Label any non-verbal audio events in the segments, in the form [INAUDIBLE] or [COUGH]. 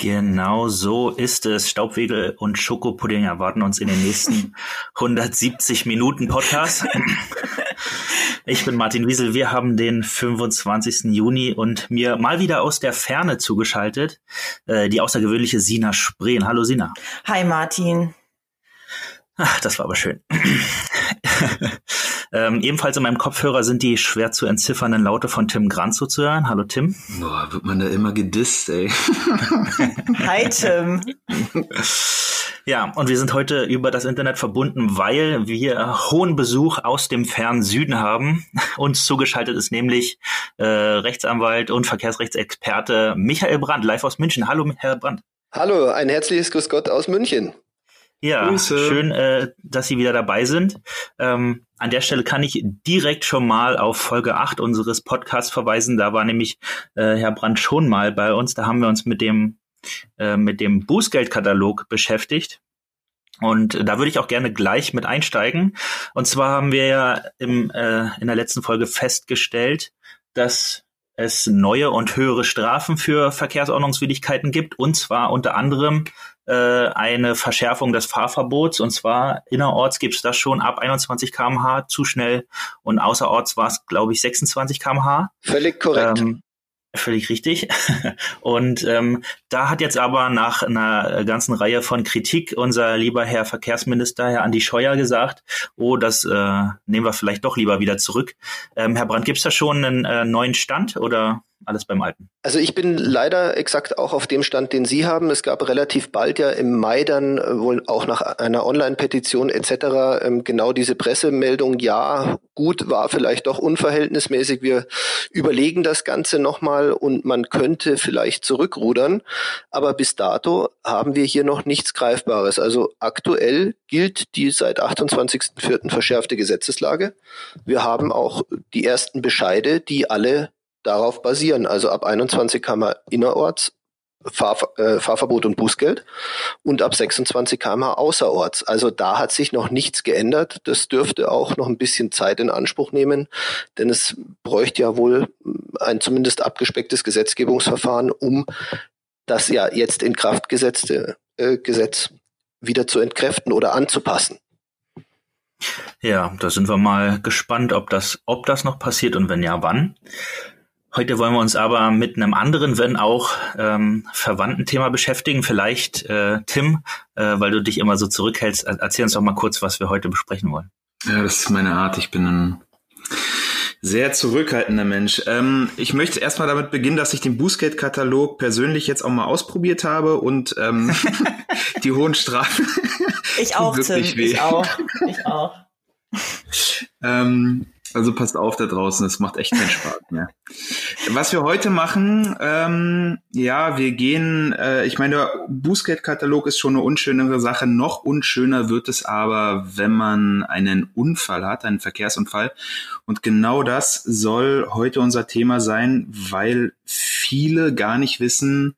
Genau so ist es. Staubwedel und Schokopudding erwarten uns in den nächsten [LAUGHS] 170 Minuten Podcast. Ich bin Martin Wiesel. Wir haben den 25. Juni und mir mal wieder aus der Ferne zugeschaltet äh, die außergewöhnliche Sina Spreen. Hallo Sina. Hi Martin. Ach, das war aber schön. [LAUGHS] ähm, ebenfalls in meinem Kopfhörer sind die schwer zu entziffernden Laute von Tim Granzo zu hören. Hallo Tim. Boah, wird man da immer gedisst, ey. [LAUGHS] Hi Tim. Ja, und wir sind heute über das Internet verbunden, weil wir hohen Besuch aus dem fernen Süden haben. Uns zugeschaltet ist nämlich äh, Rechtsanwalt und Verkehrsrechtsexperte Michael Brandt, live aus München. Hallo, Herr Brandt. Hallo, ein herzliches Grüß Gott aus München. Ja, Grüße. schön, äh, dass Sie wieder dabei sind. Ähm, an der Stelle kann ich direkt schon mal auf Folge 8 unseres Podcasts verweisen. Da war nämlich äh, Herr Brandt schon mal bei uns. Da haben wir uns mit dem, äh, mit dem Bußgeldkatalog beschäftigt. Und da würde ich auch gerne gleich mit einsteigen. Und zwar haben wir ja im, äh, in der letzten Folge festgestellt, dass es neue und höhere Strafen für Verkehrsordnungswidrigkeiten gibt. Und zwar unter anderem äh, eine Verschärfung des Fahrverbots. Und zwar innerorts gibt es das schon ab 21 km/h zu schnell und außerorts war es, glaube ich, 26 km/h. Völlig korrekt. Ähm, Völlig richtig. [LAUGHS] Und ähm, da hat jetzt aber nach einer ganzen Reihe von Kritik unser lieber Herr Verkehrsminister, Herr Andi Scheuer, gesagt, oh, das äh, nehmen wir vielleicht doch lieber wieder zurück. Ähm, Herr Brandt, gibt es da schon einen äh, neuen Stand oder alles beim Alten? Also ich bin leider exakt auch auf dem Stand, den Sie haben. Es gab relativ bald ja im Mai dann äh, wohl auch nach einer Online-Petition etc. Ähm, genau diese Pressemeldung, ja, gut, war vielleicht doch unverhältnismäßig. Wir überlegen das Ganze nochmal und man könnte vielleicht zurückrudern. Aber bis dato haben wir hier noch nichts Greifbares. Also aktuell gilt die seit 28.04. verschärfte Gesetzeslage. Wir haben auch die ersten Bescheide, die alle darauf basieren. Also ab 21 km innerorts Fahr, äh, Fahrverbot und Bußgeld und ab 26 km außerorts. Also da hat sich noch nichts geändert. Das dürfte auch noch ein bisschen Zeit in Anspruch nehmen, denn es bräuchte ja wohl ein zumindest abgespecktes Gesetzgebungsverfahren, um das ja jetzt in Kraft gesetzte äh, Gesetz wieder zu entkräften oder anzupassen. Ja, da sind wir mal gespannt, ob das, ob das noch passiert und wenn ja, wann. Heute wollen wir uns aber mit einem anderen, wenn auch ähm, verwandten Thema beschäftigen. Vielleicht, äh, Tim, äh, weil du dich immer so zurückhältst, erzähl uns doch mal kurz, was wir heute besprechen wollen. Ja, das ist meine Art. Ich bin ein sehr zurückhaltender Mensch. Ähm, ich möchte erstmal damit beginnen, dass ich den Bußgeldkatalog persönlich jetzt auch mal ausprobiert habe und ähm, [LAUGHS] die hohen Strafen. Ich [LAUGHS] auch, Tim. wirklich weh. Ich auch. Ich auch. Ähm, also passt auf da draußen, es macht echt keinen Spaß mehr. Was wir heute machen, ähm, ja, wir gehen, äh, ich meine, der Bußgeldkatalog ist schon eine unschönere Sache. Noch unschöner wird es aber, wenn man einen Unfall hat, einen Verkehrsunfall. Und genau das soll heute unser Thema sein, weil viele gar nicht wissen,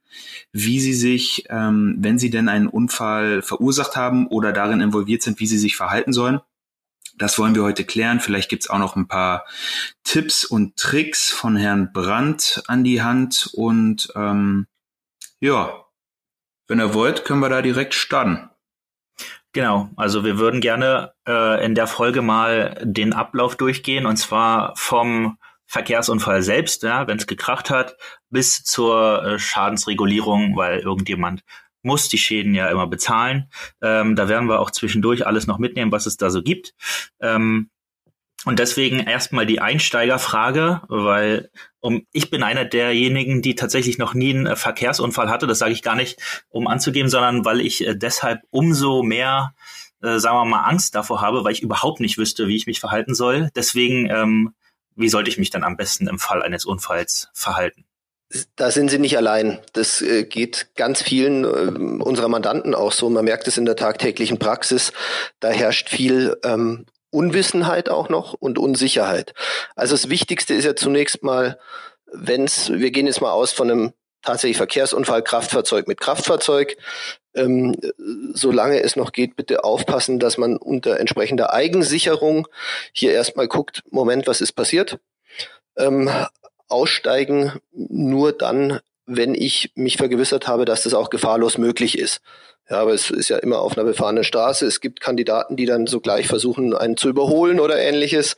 wie sie sich, ähm, wenn sie denn einen Unfall verursacht haben oder darin involviert sind, wie sie sich verhalten sollen. Das wollen wir heute klären. Vielleicht gibt's auch noch ein paar Tipps und Tricks von Herrn Brandt an die Hand. Und ähm, ja, wenn ihr wollt, können wir da direkt starten. Genau, also wir würden gerne äh, in der Folge mal den Ablauf durchgehen und zwar vom Verkehrsunfall selbst, ja, wenn es gekracht hat, bis zur äh, Schadensregulierung, weil irgendjemand muss die Schäden ja immer bezahlen. Ähm, da werden wir auch zwischendurch alles noch mitnehmen, was es da so gibt. Ähm, und deswegen erstmal die Einsteigerfrage, weil um, ich bin einer derjenigen, die tatsächlich noch nie einen äh, Verkehrsunfall hatte. Das sage ich gar nicht, um anzugeben, sondern weil ich äh, deshalb umso mehr, äh, sagen wir mal, Angst davor habe, weil ich überhaupt nicht wüsste, wie ich mich verhalten soll. Deswegen, ähm, wie sollte ich mich dann am besten im Fall eines Unfalls verhalten? Da sind Sie nicht allein. Das äh, geht ganz vielen äh, unserer Mandanten auch so. Man merkt es in der tagtäglichen Praxis. Da herrscht viel ähm, Unwissenheit auch noch und Unsicherheit. Also das Wichtigste ist ja zunächst mal, wenn's, wir gehen jetzt mal aus von einem tatsächlich Verkehrsunfall, Kraftfahrzeug mit Kraftfahrzeug. Ähm, solange es noch geht, bitte aufpassen, dass man unter entsprechender Eigensicherung hier erstmal guckt, Moment, was ist passiert? Ähm, aussteigen nur dann, wenn ich mich vergewissert habe, dass das auch gefahrlos möglich ist. Ja, aber es ist ja immer auf einer befahrenen Straße. Es gibt Kandidaten, die dann sogleich versuchen, einen zu überholen oder ähnliches.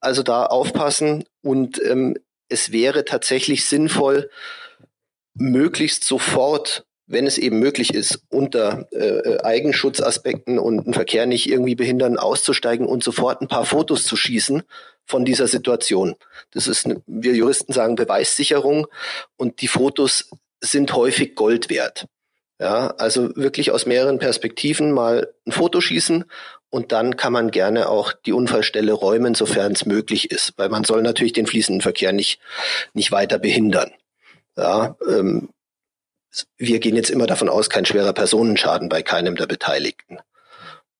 Also da aufpassen. Und ähm, es wäre tatsächlich sinnvoll, möglichst sofort, wenn es eben möglich ist, unter äh, Eigenschutzaspekten und den Verkehr nicht irgendwie behindern, auszusteigen und sofort ein paar Fotos zu schießen von dieser Situation. Das ist, wir Juristen sagen, Beweissicherung und die Fotos sind häufig Gold wert. Ja, also wirklich aus mehreren Perspektiven mal ein Foto schießen und dann kann man gerne auch die Unfallstelle räumen, sofern es möglich ist, weil man soll natürlich den fließenden Verkehr nicht, nicht weiter behindern. Ja, ähm, wir gehen jetzt immer davon aus, kein schwerer Personenschaden bei keinem der Beteiligten.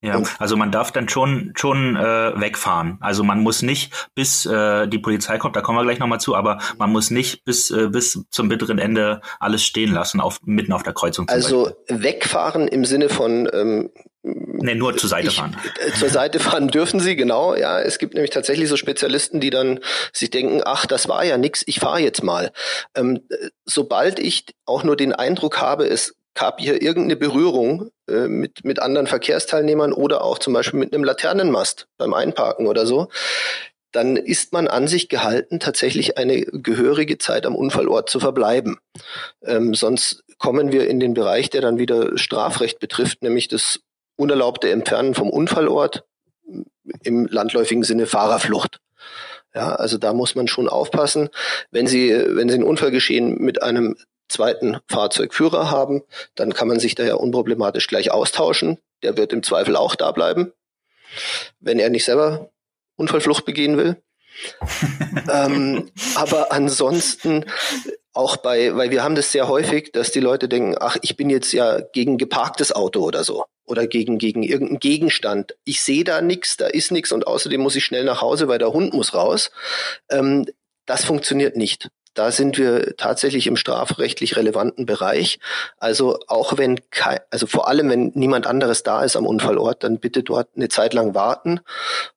Ja, also man darf dann schon schon äh, wegfahren. Also man muss nicht bis äh, die Polizei kommt, da kommen wir gleich nochmal zu, aber man muss nicht bis äh, bis zum bitteren Ende alles stehen lassen, auf mitten auf der Kreuzung. also Beispiel. wegfahren im Sinne von ähm, Nee, nur zur Seite fahren. Ich, äh, zur Seite fahren dürfen sie, genau. Ja, es gibt nämlich tatsächlich so Spezialisten, die dann sich denken, ach, das war ja nix, ich fahre jetzt mal. Ähm, sobald ich auch nur den Eindruck habe, es gab hier irgendeine Berührung äh, mit, mit anderen Verkehrsteilnehmern oder auch zum Beispiel mit einem Laternenmast beim Einparken oder so, dann ist man an sich gehalten, tatsächlich eine gehörige Zeit am Unfallort zu verbleiben. Ähm, sonst kommen wir in den Bereich, der dann wieder Strafrecht betrifft, nämlich das unerlaubte Entfernen vom Unfallort im landläufigen Sinne Fahrerflucht. Ja, also da muss man schon aufpassen. Wenn Sie, wenn Sie ein Unfallgeschehen mit einem zweiten Fahrzeugführer haben, dann kann man sich da ja unproblematisch gleich austauschen. Der wird im Zweifel auch da bleiben, wenn er nicht selber Unfallflucht begehen will. [LAUGHS] ähm, aber ansonsten auch bei, weil wir haben das sehr häufig, dass die Leute denken, ach, ich bin jetzt ja gegen geparktes Auto oder so oder gegen gegen irgendeinen Gegenstand. Ich sehe da nichts, da ist nichts und außerdem muss ich schnell nach Hause, weil der Hund muss raus. Ähm, das funktioniert nicht. Da sind wir tatsächlich im strafrechtlich relevanten Bereich. Also auch wenn kein, also vor allem wenn niemand anderes da ist am Unfallort, dann bitte dort eine Zeit lang warten.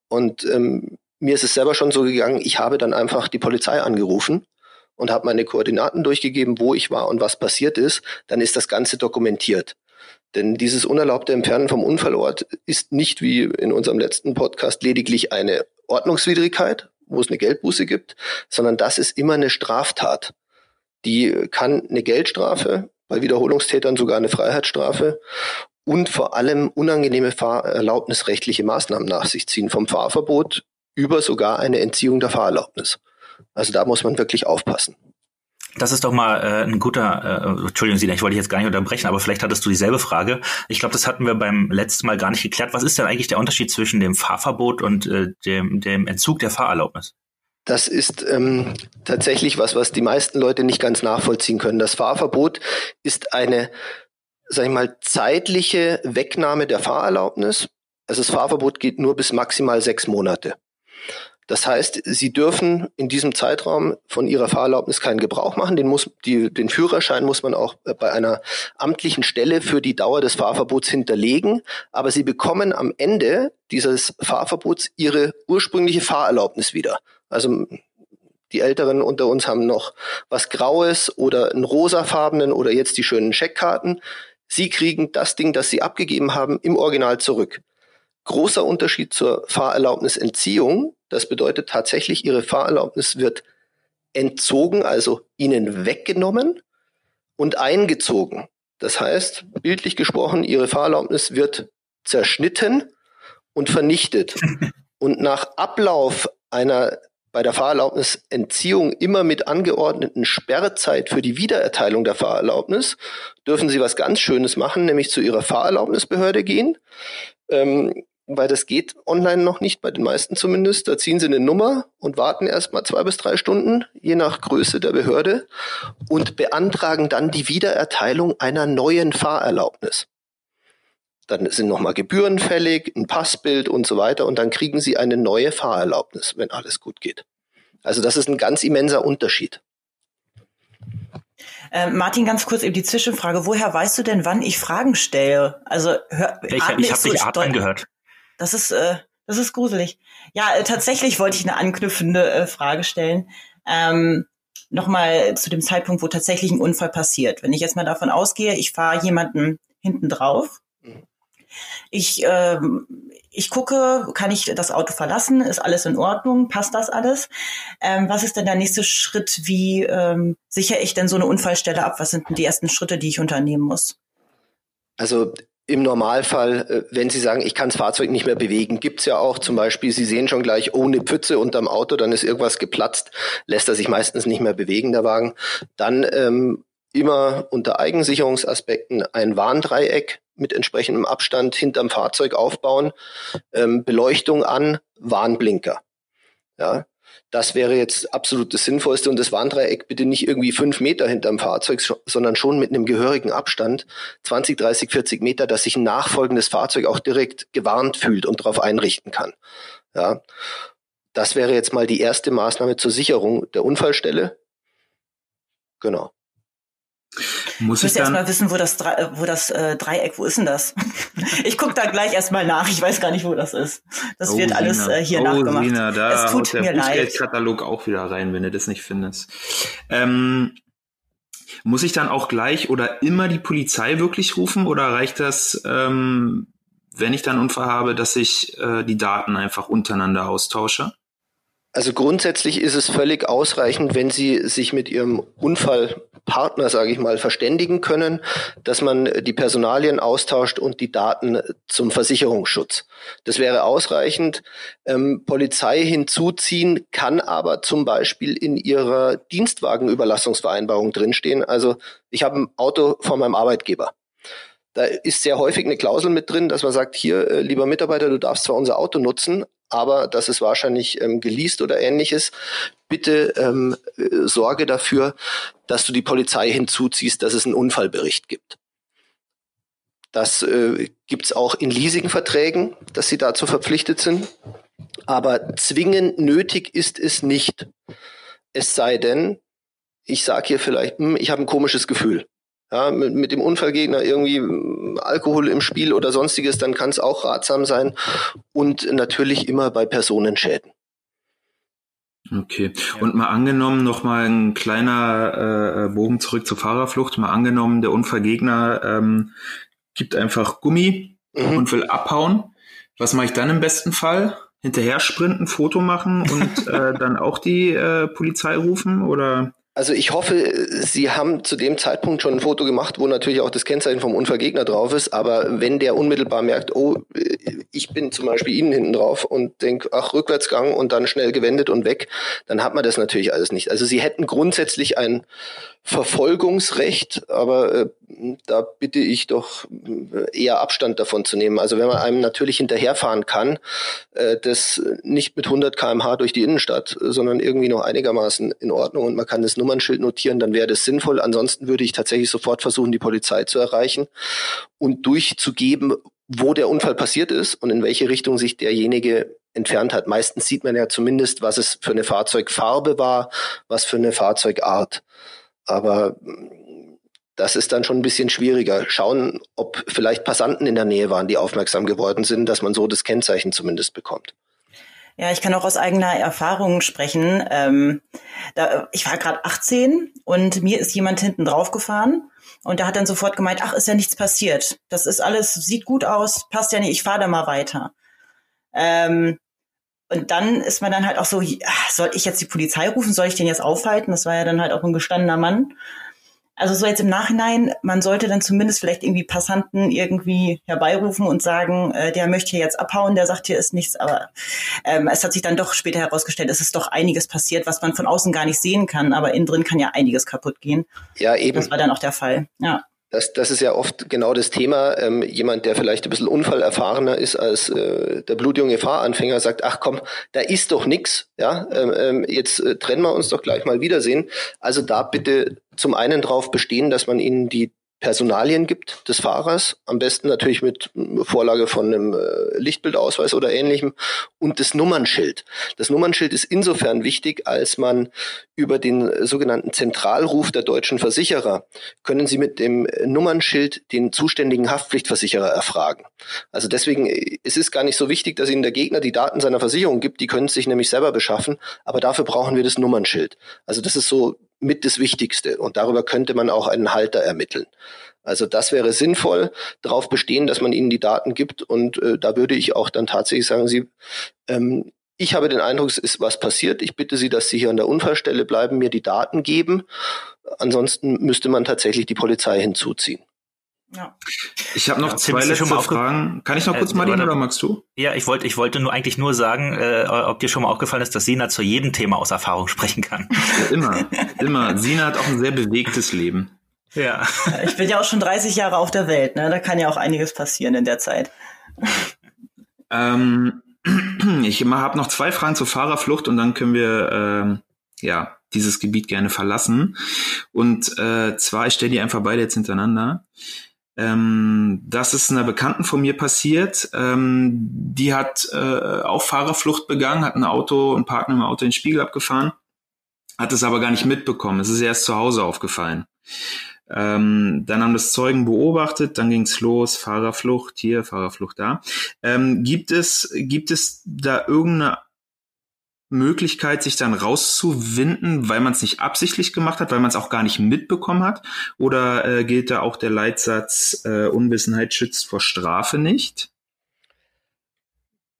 Und ähm, mir ist es selber schon so gegangen, ich habe dann einfach die Polizei angerufen und habe meine Koordinaten durchgegeben, wo ich war und was passiert ist, dann ist das Ganze dokumentiert. Denn dieses unerlaubte Entfernen vom Unfallort ist nicht wie in unserem letzten Podcast lediglich eine Ordnungswidrigkeit, wo es eine Geldbuße gibt, sondern das ist immer eine Straftat. Die kann eine Geldstrafe, bei Wiederholungstätern sogar eine Freiheitsstrafe und vor allem unangenehme fahrerlaubnisrechtliche Maßnahmen nach sich ziehen, vom Fahrverbot über sogar eine Entziehung der Fahrerlaubnis. Also da muss man wirklich aufpassen. Das ist doch mal äh, ein guter, äh, Entschuldigung, Sina, ich wollte dich jetzt gar nicht unterbrechen, aber vielleicht hattest du dieselbe Frage. Ich glaube, das hatten wir beim letzten Mal gar nicht geklärt. Was ist denn eigentlich der Unterschied zwischen dem Fahrverbot und äh, dem, dem Entzug der Fahrerlaubnis? Das ist ähm, tatsächlich was, was die meisten Leute nicht ganz nachvollziehen können. Das Fahrverbot ist eine, sag ich mal, zeitliche Wegnahme der Fahrerlaubnis. Also das Fahrverbot geht nur bis maximal sechs Monate. Das heißt, Sie dürfen in diesem Zeitraum von Ihrer Fahrerlaubnis keinen Gebrauch machen. Den, muss, die, den Führerschein muss man auch bei einer amtlichen Stelle für die Dauer des Fahrverbots hinterlegen. Aber Sie bekommen am Ende dieses Fahrverbots Ihre ursprüngliche Fahrerlaubnis wieder. Also die Älteren unter uns haben noch was Graues oder einen rosafarbenen oder jetzt die schönen Scheckkarten. Sie kriegen das Ding, das Sie abgegeben haben, im Original zurück. Großer Unterschied zur Fahrerlaubnisentziehung. Das bedeutet tatsächlich, Ihre Fahrerlaubnis wird entzogen, also Ihnen weggenommen und eingezogen. Das heißt, bildlich gesprochen, Ihre Fahrerlaubnis wird zerschnitten und vernichtet. [LAUGHS] Und nach Ablauf einer bei der Fahrerlaubnisentziehung immer mit angeordneten Sperrzeit für die Wiedererteilung der Fahrerlaubnis dürfen Sie was ganz Schönes machen, nämlich zu Ihrer Fahrerlaubnisbehörde gehen, ähm, weil das geht online noch nicht, bei den meisten zumindest. Da ziehen sie eine Nummer und warten erstmal zwei bis drei Stunden, je nach Größe der Behörde, und beantragen dann die Wiedererteilung einer neuen Fahrerlaubnis. Dann sind nochmal Gebühren fällig, ein Passbild und so weiter, und dann kriegen sie eine neue Fahrerlaubnis, wenn alles gut geht. Also das ist ein ganz immenser Unterschied. Äh, Martin, ganz kurz eben die Zwischenfrage. Woher weißt du denn, wann ich Fragen stelle? Also hör, ich, ich habe dich atmen gehört. Das ist, äh, das ist gruselig. Ja, äh, tatsächlich wollte ich eine anknüpfende äh, Frage stellen. Ähm, Nochmal zu dem Zeitpunkt, wo tatsächlich ein Unfall passiert. Wenn ich jetzt mal davon ausgehe, ich fahre jemanden hinten drauf. Ich, ähm, ich gucke, kann ich das Auto verlassen? Ist alles in Ordnung? Passt das alles? Ähm, was ist denn der nächste Schritt? Wie ähm, sichere ich denn so eine Unfallstelle ab? Was sind denn die ersten Schritte, die ich unternehmen muss? Also im Normalfall, äh, wenn Sie sagen, ich kann das Fahrzeug nicht mehr bewegen, gibt's ja auch zum Beispiel, Sie sehen schon gleich ohne Pfütze unterm Auto, dann ist irgendwas geplatzt, lässt er sich meistens nicht mehr bewegen, der Wagen. Dann ähm, immer unter Eigensicherungsaspekten ein Warndreieck mit entsprechendem Abstand hinterm Fahrzeug aufbauen, ähm, Beleuchtung an, Warnblinker. Ja, das wäre jetzt absolut das Sinnvollste und das Warndreieck bitte nicht irgendwie fünf Meter hinterm Fahrzeug, sondern schon mit einem gehörigen Abstand, 20, 30, 40 Meter, dass sich ein nachfolgendes Fahrzeug auch direkt gewarnt fühlt und darauf einrichten kann. Ja, das wäre jetzt mal die erste Maßnahme zur Sicherung der Unfallstelle. Genau. Muss ich, ich erst mal wissen, wo das, wo das äh, Dreieck, wo ist denn das? [LAUGHS] ich gucke da gleich erstmal nach. Ich weiß gar nicht, wo das ist. Das oh, wird Sina. alles äh, hier oh, nachgemacht. Sina, da es tut der Bußgeldkatalog auch wieder rein, wenn du das nicht findest. Ähm, muss ich dann auch gleich oder immer die Polizei wirklich rufen oder reicht das, ähm, wenn ich dann einen Unfall habe, dass ich äh, die Daten einfach untereinander austausche? Also grundsätzlich ist es völlig ausreichend, wenn Sie sich mit Ihrem Unfallpartner, sage ich mal, verständigen können, dass man die Personalien austauscht und die Daten zum Versicherungsschutz. Das wäre ausreichend. Ähm, Polizei hinzuziehen kann aber zum Beispiel in Ihrer Dienstwagenüberlassungsvereinbarung drinstehen. Also ich habe ein Auto von meinem Arbeitgeber. Da ist sehr häufig eine Klausel mit drin, dass man sagt, hier, äh, lieber Mitarbeiter, du darfst zwar unser Auto nutzen, aber das ist wahrscheinlich ähm, geleast oder ähnliches. Bitte ähm, äh, sorge dafür, dass du die Polizei hinzuziehst, dass es einen Unfallbericht gibt. Das äh, gibt auch in Leasingverträgen, dass sie dazu verpflichtet sind. Aber zwingend nötig ist es nicht. Es sei denn, ich sage hier vielleicht, hm, ich habe ein komisches Gefühl ja, mit, mit dem Unfallgegner irgendwie hm, Alkohol im Spiel oder sonstiges, dann kann es auch ratsam sein. Und natürlich immer bei Personenschäden. Okay. Und mal angenommen, noch mal ein kleiner äh, Bogen zurück zur Fahrerflucht. Mal angenommen, der Unfallgegner ähm, gibt einfach Gummi mhm. und will abhauen. Was mache ich dann im besten Fall? Hinterher sprinten, Foto machen und [LAUGHS] äh, dann auch die äh, Polizei rufen oder? Also ich hoffe, Sie haben zu dem Zeitpunkt schon ein Foto gemacht, wo natürlich auch das Kennzeichen vom Unfallgegner drauf ist. Aber wenn der unmittelbar merkt, oh, ich bin zum Beispiel Ihnen hinten drauf und denke, ach, Rückwärtsgang und dann schnell gewendet und weg, dann hat man das natürlich alles nicht. Also Sie hätten grundsätzlich ein Verfolgungsrecht, aber äh, da bitte ich doch äh, eher Abstand davon zu nehmen. Also wenn man einem natürlich hinterherfahren kann, äh, das nicht mit 100 kmh durch die Innenstadt, sondern irgendwie noch einigermaßen in Ordnung und man kann das Nummernschild notieren, dann wäre das sinnvoll. Ansonsten würde ich tatsächlich sofort versuchen, die Polizei zu erreichen und durchzugeben, wo der Unfall passiert ist und in welche Richtung sich derjenige entfernt hat. Meistens sieht man ja zumindest, was es für eine Fahrzeugfarbe war, was für eine Fahrzeugart. Aber mm, das ist dann schon ein bisschen schwieriger. Schauen, ob vielleicht Passanten in der Nähe waren, die aufmerksam geworden sind, dass man so das Kennzeichen zumindest bekommt. Ja, ich kann auch aus eigener Erfahrung sprechen. Ähm, da, ich war gerade 18 und mir ist jemand hinten drauf gefahren und der hat dann sofort gemeint, ach, ist ja nichts passiert. Das ist alles, sieht gut aus, passt ja nicht, ich fahre da mal weiter. Ähm, und dann ist man dann halt auch so, soll ich jetzt die Polizei rufen? Soll ich den jetzt aufhalten? Das war ja dann halt auch ein gestandener Mann. Also so jetzt im Nachhinein, man sollte dann zumindest vielleicht irgendwie Passanten irgendwie herbeirufen und sagen, äh, der möchte hier jetzt abhauen, der sagt, hier ist nichts. Aber ähm, es hat sich dann doch später herausgestellt, es ist doch einiges passiert, was man von außen gar nicht sehen kann. Aber innen drin kann ja einiges kaputt gehen. Ja, eben. Das war dann auch der Fall, ja. Das, das ist ja oft genau das Thema. Ähm, jemand, der vielleicht ein bisschen unfallerfahrener ist als äh, der blutjunge Fahranfänger, sagt, ach komm, da ist doch nix. Ja, ähm, ähm, jetzt äh, trennen wir uns doch gleich mal wiedersehen. Also da bitte zum einen drauf bestehen, dass man ihnen die Personalien gibt des Fahrers, am besten natürlich mit Vorlage von einem äh, Lichtbildausweis oder ähnlichem und das Nummernschild. Das Nummernschild ist insofern wichtig, als man über den sogenannten Zentralruf der deutschen Versicherer können Sie mit dem Nummernschild den zuständigen Haftpflichtversicherer erfragen. Also deswegen, es ist gar nicht so wichtig, dass Ihnen der Gegner die Daten seiner Versicherung gibt, die können sich nämlich selber beschaffen, aber dafür brauchen wir das Nummernschild. Also das ist so mit das Wichtigste. Und darüber könnte man auch einen Halter ermitteln. Also das wäre sinnvoll, darauf bestehen, dass man ihnen die Daten gibt. Und äh, da würde ich auch dann tatsächlich sagen, Sie, ähm, ich habe den Eindruck, es ist was passiert. Ich bitte Sie, dass Sie hier an der Unfallstelle bleiben, mir die Daten geben. Ansonsten müsste man tatsächlich die Polizei hinzuziehen. Ja. Ich habe noch ja, zwei letzte Fragen. Kann ich noch kurz, äh, Martin, oder magst du? Ja, ich wollte, ich wollte nur eigentlich nur sagen, äh, ob dir schon mal aufgefallen ist, dass Sina zu jedem Thema aus Erfahrung sprechen kann. [LAUGHS] immer, immer. Sina hat auch ein sehr bewegtes Leben. Ja. Ich bin ja auch schon 30 Jahre auf der Welt, ne? Da kann ja auch einiges passieren in der Zeit. Ähm, [CLEARS THROAT] ich habe noch zwei Fragen zur Fahrerflucht und dann können wir ähm, ja dieses Gebiet gerne verlassen. Und äh, zwar, ich stelle die einfach beide jetzt hintereinander. Ähm, das ist einer Bekannten von mir passiert. Ähm, die hat äh, auch Fahrerflucht begangen, hat ein Auto, ein Partner im Auto in den Spiegel abgefahren, hat es aber gar nicht mitbekommen. Es ist erst zu Hause aufgefallen. Ähm, dann haben das Zeugen beobachtet, dann ging's los, Fahrerflucht hier, Fahrerflucht da. Ähm, gibt es gibt es da irgendeine Möglichkeit, sich dann rauszuwinden, weil man es nicht absichtlich gemacht hat, weil man es auch gar nicht mitbekommen hat? Oder äh, gilt da auch der Leitsatz äh, Unwissenheit schützt vor Strafe nicht?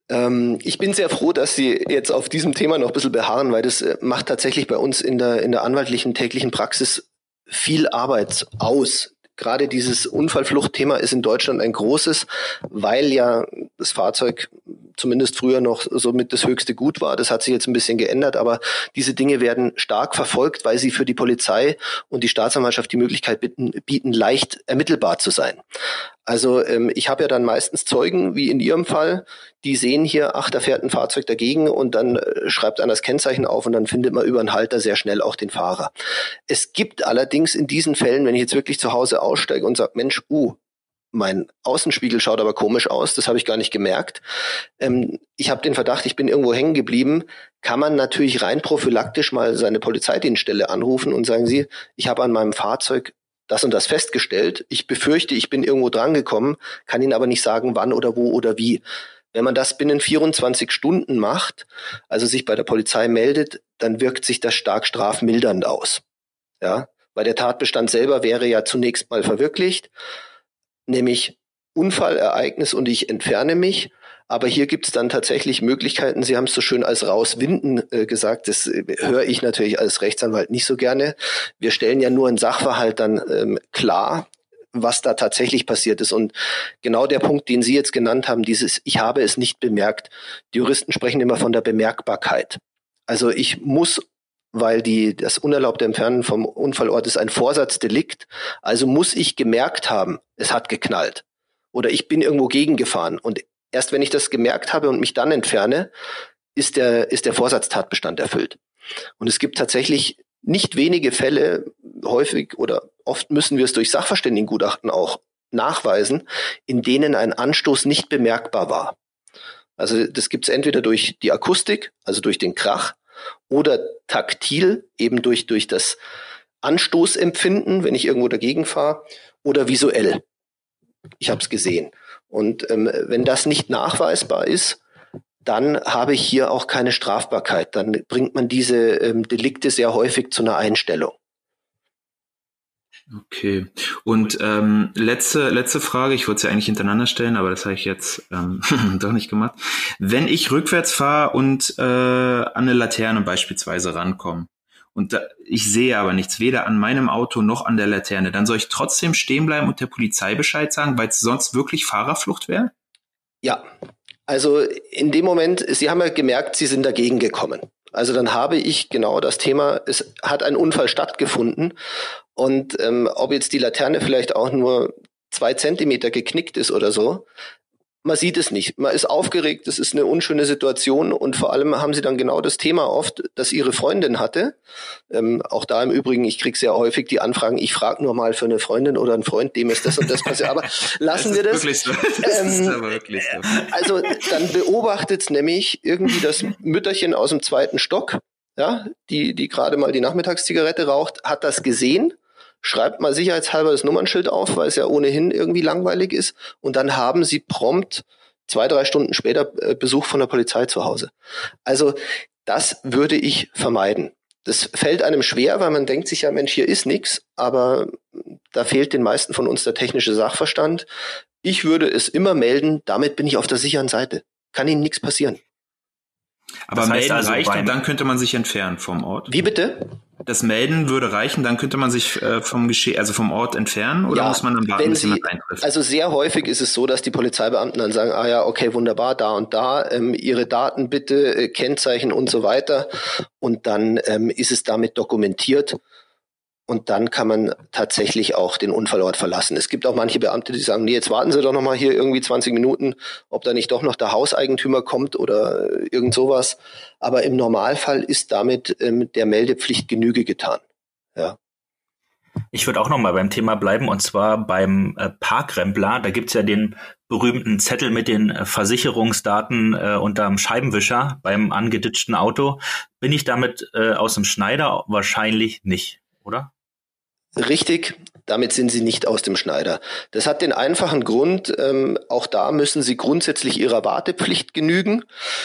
Ähm, ich bin sehr froh, dass Sie jetzt auf diesem Thema noch ein bisschen beharren, weil das äh, macht tatsächlich bei uns in der, in der anwaltlichen täglichen Praxis viel Arbeit aus. Gerade dieses Unfallfluchtthema ist in Deutschland ein großes, weil ja das Fahrzeug zumindest früher noch so mit das höchste Gut war. Das hat sich jetzt ein bisschen geändert, aber diese Dinge werden stark verfolgt, weil sie für die Polizei und die Staatsanwaltschaft die Möglichkeit bieten, bieten leicht ermittelbar zu sein. Also ähm, ich habe ja dann meistens Zeugen, wie in Ihrem Fall, die sehen hier, ach, da fährt ein Fahrzeug dagegen und dann äh, schreibt einer das Kennzeichen auf und dann findet man über einen Halter sehr schnell auch den Fahrer. Es gibt allerdings in diesen Fällen, wenn ich jetzt wirklich zu Hause aussteige und sage, Mensch, uh, mein Außenspiegel schaut aber komisch aus, das habe ich gar nicht gemerkt. Ähm, ich habe den Verdacht, ich bin irgendwo hängen geblieben. Kann man natürlich rein prophylaktisch mal seine Polizeidienststelle anrufen und sagen Sie, ich habe an meinem Fahrzeug das und das festgestellt. Ich befürchte, ich bin irgendwo drangekommen, kann Ihnen aber nicht sagen, wann oder wo oder wie. Wenn man das binnen 24 Stunden macht, also sich bei der Polizei meldet, dann wirkt sich das stark strafmildernd aus. Ja, weil der Tatbestand selber wäre ja zunächst mal verwirklicht nämlich Unfallereignis und ich entferne mich. Aber hier gibt es dann tatsächlich Möglichkeiten. Sie haben es so schön als rauswinden äh, gesagt. Das äh, höre ich natürlich als Rechtsanwalt nicht so gerne. Wir stellen ja nur einen Sachverhalt dann ähm, klar, was da tatsächlich passiert ist. Und genau der Punkt, den Sie jetzt genannt haben, dieses Ich habe es nicht bemerkt. Die Juristen sprechen immer von der Bemerkbarkeit. Also ich muss weil die, das unerlaubte Entfernen vom Unfallort ist ein Vorsatzdelikt. Also muss ich gemerkt haben, es hat geknallt. Oder ich bin irgendwo gegengefahren. Und erst wenn ich das gemerkt habe und mich dann entferne, ist der, ist der Vorsatztatbestand erfüllt. Und es gibt tatsächlich nicht wenige Fälle, häufig oder oft müssen wir es durch Sachverständigengutachten auch nachweisen, in denen ein Anstoß nicht bemerkbar war. Also das gibt es entweder durch die Akustik, also durch den Krach, oder taktil, eben durch, durch das Anstoßempfinden, wenn ich irgendwo dagegen fahre, oder visuell. Ich habe es gesehen. Und ähm, wenn das nicht nachweisbar ist, dann habe ich hier auch keine Strafbarkeit. Dann bringt man diese ähm, Delikte sehr häufig zu einer Einstellung. Okay. Und ähm, letzte, letzte Frage, ich wollte sie eigentlich hintereinander stellen, aber das habe ich jetzt ähm, [LAUGHS] doch nicht gemacht. Wenn ich rückwärts fahre und äh, an eine Laterne beispielsweise rankomme und da, ich sehe aber nichts, weder an meinem Auto noch an der Laterne, dann soll ich trotzdem stehen bleiben und der Polizei Bescheid sagen, weil es sonst wirklich Fahrerflucht wäre? Ja, also in dem Moment, Sie haben ja gemerkt, Sie sind dagegen gekommen. Also dann habe ich genau das Thema, es hat ein Unfall stattgefunden und ähm, ob jetzt die Laterne vielleicht auch nur zwei Zentimeter geknickt ist oder so, man sieht es nicht. Man ist aufgeregt, es ist eine unschöne Situation und vor allem haben sie dann genau das Thema oft, dass ihre Freundin hatte. Ähm, auch da im Übrigen, ich kriege sehr häufig die Anfragen, ich frage nur mal für eine Freundin oder einen Freund, dem ist das und das passiert. Aber [LAUGHS] lassen das wir das. Wirklich so. [LAUGHS] das ähm, ist aber wirklich so. Also dann beobachtet nämlich irgendwie das Mütterchen aus dem zweiten Stock, ja, die, die gerade mal die Nachmittagszigarette raucht, hat das gesehen schreibt mal sicherheitshalber das Nummernschild auf, weil es ja ohnehin irgendwie langweilig ist. Und dann haben sie prompt zwei, drei Stunden später äh, Besuch von der Polizei zu Hause. Also das würde ich vermeiden. Das fällt einem schwer, weil man denkt sich ja, Mensch, hier ist nichts, aber da fehlt den meisten von uns der technische Sachverstand. Ich würde es immer melden, damit bin ich auf der sicheren Seite. Kann Ihnen nichts passieren. Aber das melden also reicht und dann könnte man sich entfernen vom Ort. Wie bitte? Das Melden würde reichen, dann könnte man sich äh, vom Geschehen, also vom Ort entfernen oder ja, muss man dann warten, bis jemand eintrifft? Also sehr häufig ist es so, dass die Polizeibeamten dann sagen, ah ja, okay, wunderbar, da und da, ähm, ihre Daten bitte, äh, Kennzeichen und so weiter. Und dann ähm, ist es damit dokumentiert und dann kann man tatsächlich auch den Unfallort verlassen. Es gibt auch manche Beamte, die sagen, nee, jetzt warten Sie doch noch mal hier irgendwie 20 Minuten, ob da nicht doch noch der Hauseigentümer kommt oder irgend sowas. Aber im Normalfall ist damit ähm, der Meldepflicht Genüge getan. Ja. Ich würde auch noch mal beim Thema bleiben und zwar beim äh, Parkrempler. Da gibt's ja den berühmten Zettel mit den äh, Versicherungsdaten äh, unterm Scheibenwischer beim angeditschten Auto. Bin ich damit äh, aus dem Schneider? Wahrscheinlich nicht, oder? Richtig, damit sind sie nicht aus dem Schneider. Das hat den einfachen Grund, ähm, auch da müssen sie grundsätzlich ihrer Wartepflicht genügen.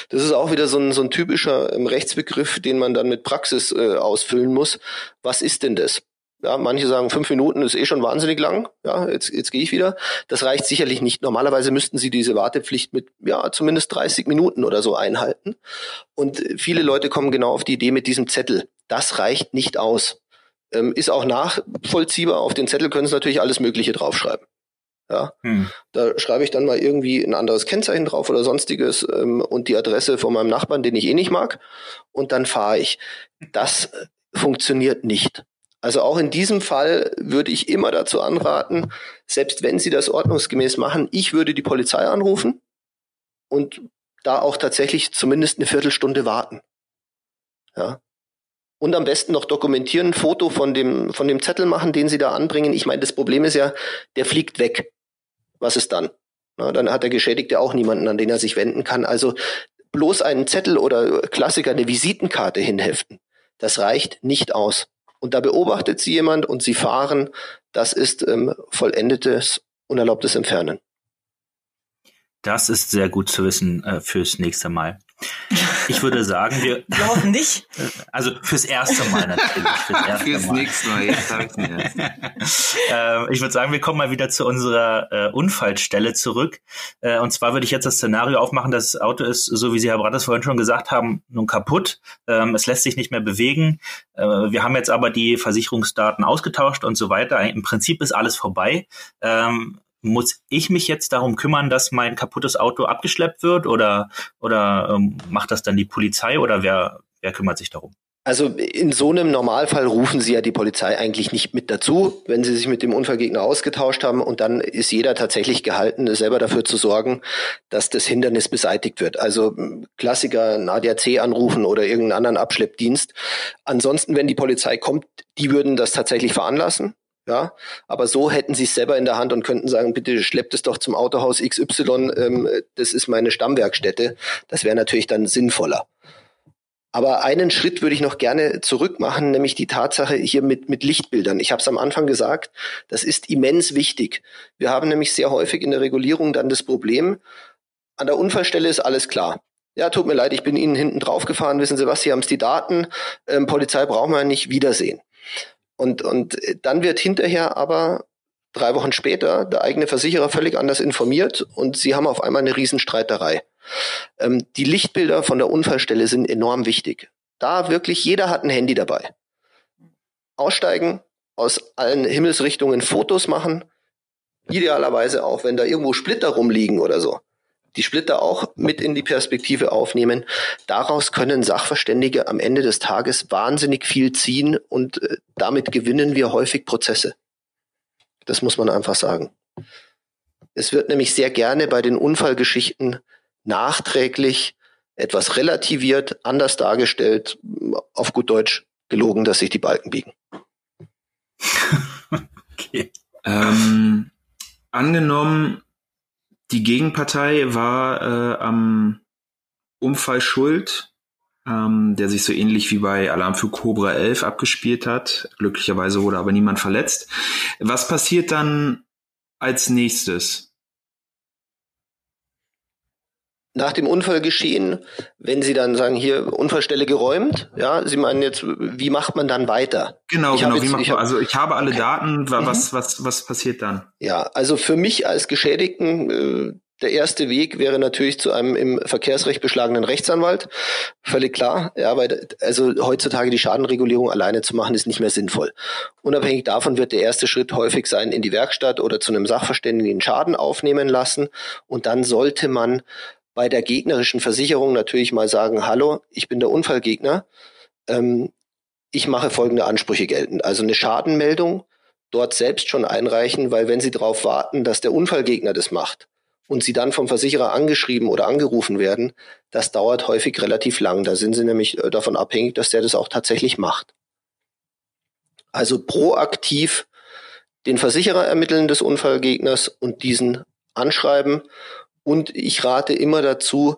Das ist auch wieder so ein, so ein typischer ähm, Rechtsbegriff, den man dann mit Praxis äh, ausfüllen muss. Was ist denn das? Ja, manche sagen, fünf Minuten ist eh schon wahnsinnig lang. Ja, jetzt, jetzt gehe ich wieder. Das reicht sicherlich nicht. Normalerweise müssten sie diese Wartepflicht mit, ja, zumindest 30 Minuten oder so einhalten. Und viele Leute kommen genau auf die Idee mit diesem Zettel. Das reicht nicht aus. Ähm, ist auch nachvollziehbar. Auf den Zettel können Sie natürlich alles Mögliche draufschreiben. Ja, hm. da schreibe ich dann mal irgendwie ein anderes Kennzeichen drauf oder sonstiges ähm, und die Adresse von meinem Nachbarn, den ich eh nicht mag, und dann fahre ich. Das äh, funktioniert nicht. Also auch in diesem Fall würde ich immer dazu anraten, selbst wenn Sie das ordnungsgemäß machen, ich würde die Polizei anrufen und da auch tatsächlich zumindest eine Viertelstunde warten. Ja, und am besten noch dokumentieren, ein Foto von dem, von dem Zettel machen, den sie da anbringen. Ich meine, das Problem ist ja, der fliegt weg. Was ist dann? Na, dann hat der Geschädigte auch niemanden, an den er sich wenden kann. Also bloß einen Zettel oder Klassiker, eine Visitenkarte hinheften. Das reicht nicht aus. Und da beobachtet sie jemand und sie fahren. Das ist ähm, vollendetes, unerlaubtes Entfernen. Das ist sehr gut zu wissen äh, fürs nächste Mal. Ich würde sagen, wir. [LAUGHS] Wir hoffen nicht. [LAUGHS] Also fürs erste Mal natürlich. Fürs, [LAUGHS] erste fürs Mal. nächste Mal, jetzt habe ich mir äh, Ich würde sagen, wir kommen mal wieder zu unserer äh, Unfallstelle zurück. Äh, und zwar würde ich jetzt das Szenario aufmachen, das Auto ist, so wie Sie, Herr Brattes, vorhin schon gesagt haben, nun kaputt. Ähm, es lässt sich nicht mehr bewegen. Äh, wir haben jetzt aber die Versicherungsdaten ausgetauscht und so weiter. Im Prinzip ist alles vorbei. Ähm, muss ich mich jetzt darum kümmern, dass mein kaputtes Auto abgeschleppt wird oder, oder ähm, macht das dann die Polizei oder wer, wer kümmert sich darum? Also in so einem Normalfall rufen Sie ja die Polizei eigentlich nicht mit dazu, wenn Sie sich mit dem Unfallgegner ausgetauscht haben und dann ist jeder tatsächlich gehalten, selber dafür zu sorgen, dass das Hindernis beseitigt wird. Also Klassiker, ein ADAC anrufen oder irgendeinen anderen Abschleppdienst. Ansonsten, wenn die Polizei kommt, die würden das tatsächlich veranlassen. Ja, aber so hätten sie es selber in der Hand und könnten sagen, bitte schleppt es doch zum Autohaus XY, ähm, das ist meine Stammwerkstätte. Das wäre natürlich dann sinnvoller. Aber einen Schritt würde ich noch gerne zurück machen, nämlich die Tatsache hier mit, mit Lichtbildern. Ich habe es am Anfang gesagt, das ist immens wichtig. Wir haben nämlich sehr häufig in der Regulierung dann das Problem, an der Unfallstelle ist alles klar. Ja, tut mir leid, ich bin Ihnen hinten drauf gefahren, wissen Sie was, Sie haben es die Daten, ähm, Polizei brauchen wir nicht wiedersehen. Und, und dann wird hinterher aber drei Wochen später der eigene Versicherer völlig anders informiert und sie haben auf einmal eine Riesenstreiterei. Ähm, die Lichtbilder von der Unfallstelle sind enorm wichtig. Da wirklich jeder hat ein Handy dabei. Aussteigen, aus allen Himmelsrichtungen Fotos machen, idealerweise auch, wenn da irgendwo Splitter rumliegen oder so. Die Splitter auch mit in die Perspektive aufnehmen. Daraus können Sachverständige am Ende des Tages wahnsinnig viel ziehen und äh, damit gewinnen wir häufig Prozesse. Das muss man einfach sagen. Es wird nämlich sehr gerne bei den Unfallgeschichten nachträglich etwas relativiert, anders dargestellt, auf gut Deutsch gelogen, dass sich die Balken biegen. [LAUGHS] okay. Ähm, angenommen, die Gegenpartei war äh, am Unfall schuld, ähm, der sich so ähnlich wie bei Alarm für Cobra 11 abgespielt hat. Glücklicherweise wurde aber niemand verletzt. Was passiert dann als nächstes? Nach dem Unfall geschehen, wenn Sie dann sagen, hier Unfallstelle geräumt, ja, Sie meinen jetzt, wie macht man dann weiter? Genau, ich genau, jetzt, wie macht man, also ich habe alle Daten, was, mhm. was, was passiert dann? Ja, also für mich als Geschädigten, äh, der erste Weg wäre natürlich zu einem im Verkehrsrecht beschlagenen Rechtsanwalt. Völlig klar. Ja, weil also heutzutage die Schadenregulierung alleine zu machen, ist nicht mehr sinnvoll. Unabhängig davon wird der erste Schritt häufig sein, in die Werkstatt oder zu einem Sachverständigen den Schaden aufnehmen lassen. Und dann sollte man bei der gegnerischen Versicherung natürlich mal sagen, hallo, ich bin der Unfallgegner, ähm, ich mache folgende Ansprüche geltend. Also eine Schadenmeldung dort selbst schon einreichen, weil wenn Sie darauf warten, dass der Unfallgegner das macht und Sie dann vom Versicherer angeschrieben oder angerufen werden, das dauert häufig relativ lang. Da sind Sie nämlich äh, davon abhängig, dass der das auch tatsächlich macht. Also proaktiv den Versicherer ermitteln des Unfallgegners und diesen anschreiben und ich rate immer dazu,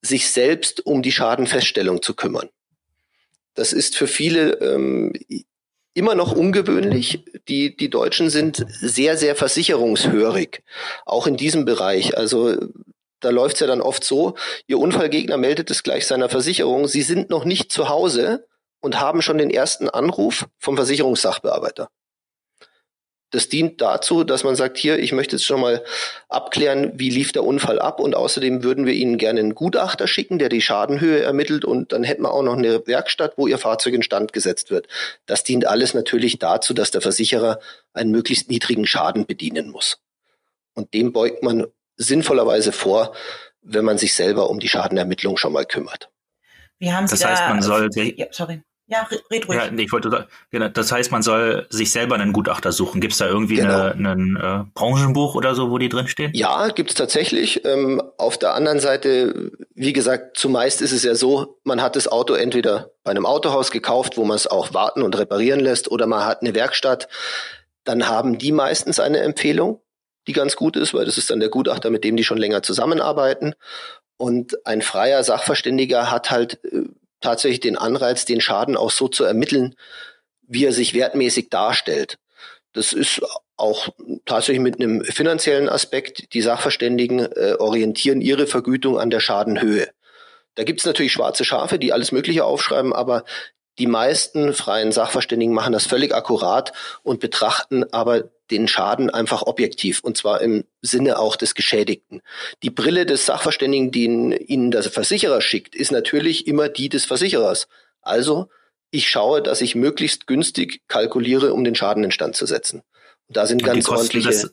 sich selbst um die Schadenfeststellung zu kümmern. Das ist für viele ähm, immer noch ungewöhnlich. Die, die Deutschen sind sehr, sehr versicherungshörig, auch in diesem Bereich. Also da läuft es ja dann oft so, Ihr Unfallgegner meldet es gleich seiner Versicherung, Sie sind noch nicht zu Hause und haben schon den ersten Anruf vom Versicherungssachbearbeiter. Das dient dazu, dass man sagt, hier, ich möchte jetzt schon mal abklären, wie lief der Unfall ab und außerdem würden wir Ihnen gerne einen Gutachter schicken, der die Schadenhöhe ermittelt und dann hätten wir auch noch eine Werkstatt, wo Ihr Fahrzeug in Stand gesetzt wird. Das dient alles natürlich dazu, dass der Versicherer einen möglichst niedrigen Schaden bedienen muss. Und dem beugt man sinnvollerweise vor, wenn man sich selber um die Schadenermittlung schon mal kümmert. Wie haben Sie das da, heißt, man soll, ja, sorry. Ja, red ruhig. Ja, ich wollte, genau, das heißt, man soll sich selber einen Gutachter suchen. Gibt es da irgendwie genau. ein äh, Branchenbuch oder so, wo die drinstehen? Ja, gibt es tatsächlich. Ähm, auf der anderen Seite, wie gesagt, zumeist ist es ja so, man hat das Auto entweder bei einem Autohaus gekauft, wo man es auch warten und reparieren lässt, oder man hat eine Werkstatt. Dann haben die meistens eine Empfehlung, die ganz gut ist, weil das ist dann der Gutachter, mit dem die schon länger zusammenarbeiten. Und ein freier Sachverständiger hat halt äh, tatsächlich den Anreiz, den Schaden auch so zu ermitteln, wie er sich wertmäßig darstellt. Das ist auch tatsächlich mit einem finanziellen Aspekt. Die Sachverständigen äh, orientieren ihre Vergütung an der Schadenhöhe. Da gibt's natürlich schwarze Schafe, die alles Mögliche aufschreiben, aber die meisten freien Sachverständigen machen das völlig akkurat und betrachten aber den Schaden einfach objektiv und zwar im Sinne auch des Geschädigten. Die Brille des Sachverständigen, die Ihnen der Versicherer schickt, ist natürlich immer die des Versicherers. Also ich schaue, dass ich möglichst günstig kalkuliere, um den Schaden instand zu setzen. Und da sind ganz ordentliche,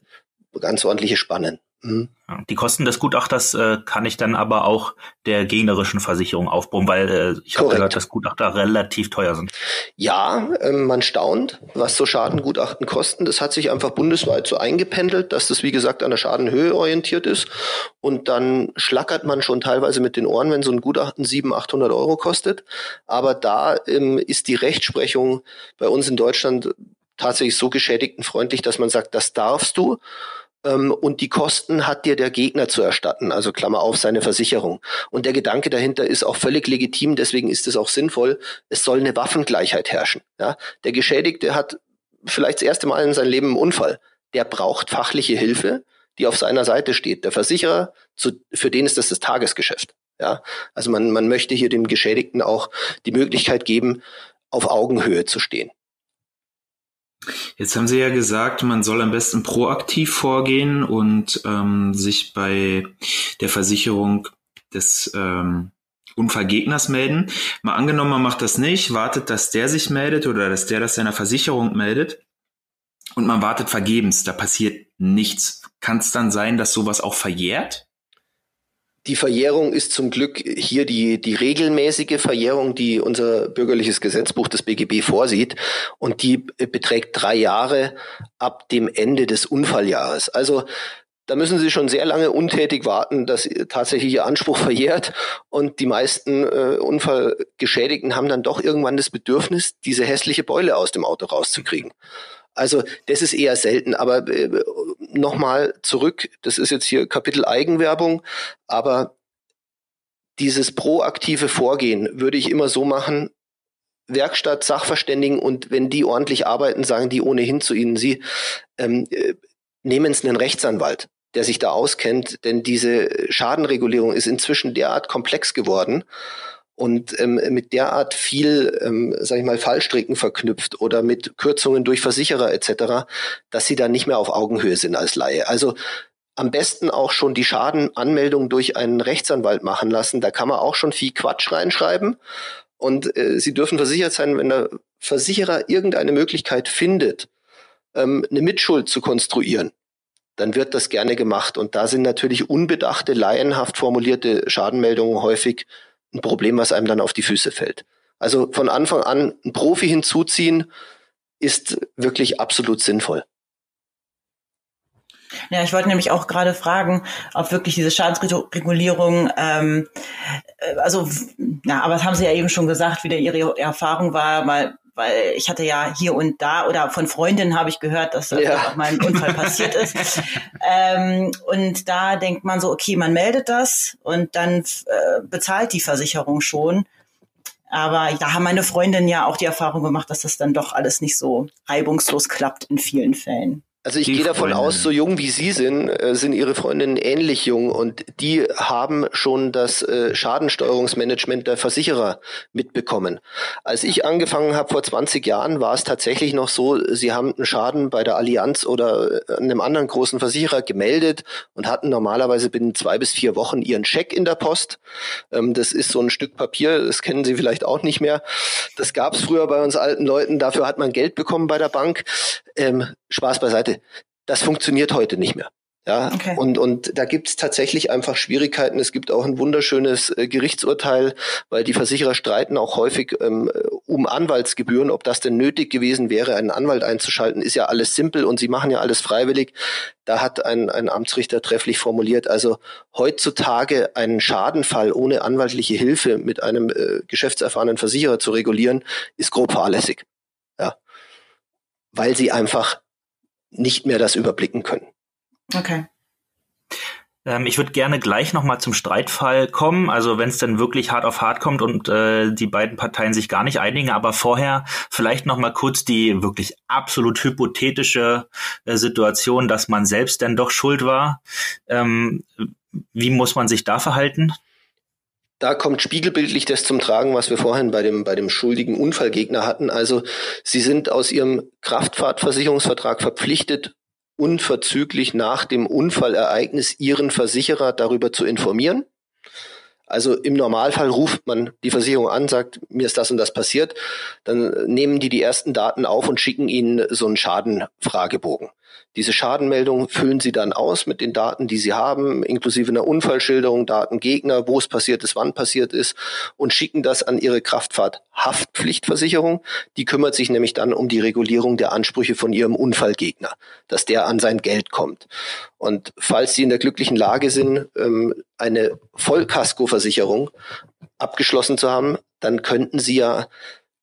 ganz ordentliche Spannen. Mhm. Die Kosten des Gutachters äh, kann ich dann aber auch der gegnerischen Versicherung aufbauen, weil äh, ich habe gehört, dass Gutachter relativ teuer sind. Ja, äh, man staunt, was so Schadengutachten kosten. Das hat sich einfach bundesweit so eingependelt, dass das wie gesagt an der Schadenhöhe orientiert ist. Und dann schlackert man schon teilweise mit den Ohren, wenn so ein Gutachten 700, 800 Euro kostet. Aber da ähm, ist die Rechtsprechung bei uns in Deutschland tatsächlich so geschädigtenfreundlich, dass man sagt, das darfst du und die Kosten hat dir der Gegner zu erstatten, also Klammer auf seine Versicherung. Und der Gedanke dahinter ist auch völlig legitim, deswegen ist es auch sinnvoll, es soll eine Waffengleichheit herrschen. Ja? Der Geschädigte hat vielleicht das erste Mal in seinem Leben einen Unfall. Der braucht fachliche Hilfe, die auf seiner Seite steht. Der Versicherer, zu, für den ist das das Tagesgeschäft. Ja? Also man, man möchte hier dem Geschädigten auch die Möglichkeit geben, auf Augenhöhe zu stehen. Jetzt haben Sie ja gesagt, man soll am besten proaktiv vorgehen und ähm, sich bei der Versicherung des ähm, Unfallgegners melden. Mal angenommen, man macht das nicht, wartet, dass der sich meldet oder dass der das seiner Versicherung meldet und man wartet vergebens, da passiert nichts. Kann es dann sein, dass sowas auch verjährt? Die Verjährung ist zum Glück hier die, die regelmäßige Verjährung, die unser bürgerliches Gesetzbuch des BGB vorsieht. Und die beträgt drei Jahre ab dem Ende des Unfalljahres. Also da müssen Sie schon sehr lange untätig warten, dass tatsächlich Ihr Anspruch verjährt. Und die meisten äh, Unfallgeschädigten haben dann doch irgendwann das Bedürfnis, diese hässliche Beule aus dem Auto rauszukriegen. Also das ist eher selten. Aber äh, nochmal zurück, das ist jetzt hier Kapitel Eigenwerbung, aber dieses proaktive Vorgehen würde ich immer so machen, Werkstatt, Sachverständigen und wenn die ordentlich arbeiten, sagen die ohnehin zu ihnen, sie ähm, äh, nehmen es einen Rechtsanwalt der sich da auskennt, denn diese Schadenregulierung ist inzwischen derart komplex geworden und ähm, mit derart viel, ähm, sag ich mal, Fallstricken verknüpft oder mit Kürzungen durch Versicherer etc., dass sie dann nicht mehr auf Augenhöhe sind als Laie. Also am besten auch schon die Schadenanmeldung durch einen Rechtsanwalt machen lassen. Da kann man auch schon viel Quatsch reinschreiben. Und äh, Sie dürfen versichert sein, wenn der Versicherer irgendeine Möglichkeit findet, ähm, eine Mitschuld zu konstruieren, dann wird das gerne gemacht. Und da sind natürlich unbedachte, laienhaft formulierte Schadenmeldungen häufig ein Problem, was einem dann auf die Füße fällt. Also von Anfang an ein Profi hinzuziehen, ist wirklich absolut sinnvoll. Ja, ich wollte nämlich auch gerade fragen, ob wirklich diese Schadensregulierung, ähm, äh, also, ja, aber das haben Sie ja eben schon gesagt, wie da Ihre Erfahrung war, weil weil ich hatte ja hier und da oder von Freundinnen habe ich gehört, dass das ja. auch mal ein Unfall passiert ist. [LAUGHS] Ähm, und da denkt man so, okay, man meldet das und dann äh, bezahlt die Versicherung schon. Aber da haben meine Freundinnen ja auch die Erfahrung gemacht, dass das dann doch alles nicht so reibungslos klappt in vielen Fällen. Also ich gehe davon aus, so jung wie Sie sind, äh, sind Ihre Freundinnen ähnlich jung und die haben schon das äh, Schadensteuerungsmanagement der Versicherer mitbekommen. Als ich angefangen habe vor 20 Jahren, war es tatsächlich noch so, Sie haben einen Schaden bei der Allianz oder äh, einem anderen großen Versicherer gemeldet und hatten normalerweise binnen zwei bis vier Wochen Ihren Scheck in der Post. Ähm, das ist so ein Stück Papier, das kennen Sie vielleicht auch nicht mehr. Das gab es früher bei uns alten Leuten, dafür hat man Geld bekommen bei der Bank. Ähm, Spaß beiseite. Das funktioniert heute nicht mehr. Ja, okay. und, und da gibt's tatsächlich einfach Schwierigkeiten. Es gibt auch ein wunderschönes äh, Gerichtsurteil, weil die Versicherer streiten auch häufig ähm, um Anwaltsgebühren, ob das denn nötig gewesen wäre, einen Anwalt einzuschalten, ist ja alles simpel und sie machen ja alles freiwillig. Da hat ein, ein Amtsrichter trefflich formuliert, also heutzutage einen Schadenfall ohne anwaltliche Hilfe mit einem äh, geschäftserfahrenen Versicherer zu regulieren, ist grob fahrlässig. Ja. Weil sie einfach nicht mehr das überblicken können. Okay. Ähm, ich würde gerne gleich nochmal zum Streitfall kommen, also wenn es dann wirklich hart auf hart kommt und äh, die beiden Parteien sich gar nicht einigen, aber vorher vielleicht nochmal kurz die wirklich absolut hypothetische äh, Situation, dass man selbst dann doch schuld war. Ähm, wie muss man sich da verhalten? Da kommt spiegelbildlich das zum Tragen, was wir vorhin bei dem, bei dem schuldigen Unfallgegner hatten. Also Sie sind aus Ihrem Kraftfahrtversicherungsvertrag verpflichtet, unverzüglich nach dem Unfallereignis Ihren Versicherer darüber zu informieren. Also im Normalfall ruft man die Versicherung an, sagt, mir ist das und das passiert. Dann nehmen die die ersten Daten auf und schicken Ihnen so einen Schadenfragebogen. Diese Schadenmeldung füllen Sie dann aus mit den Daten, die Sie haben, inklusive einer Unfallschilderung, Datengegner, wo es passiert ist, wann passiert ist und schicken das an Ihre Kraftfahrthaftpflichtversicherung. Die kümmert sich nämlich dann um die Regulierung der Ansprüche von Ihrem Unfallgegner, dass der an sein Geld kommt. Und falls Sie in der glücklichen Lage sind, ähm, eine Vollkaskoversicherung abgeschlossen zu haben, dann könnten Sie ja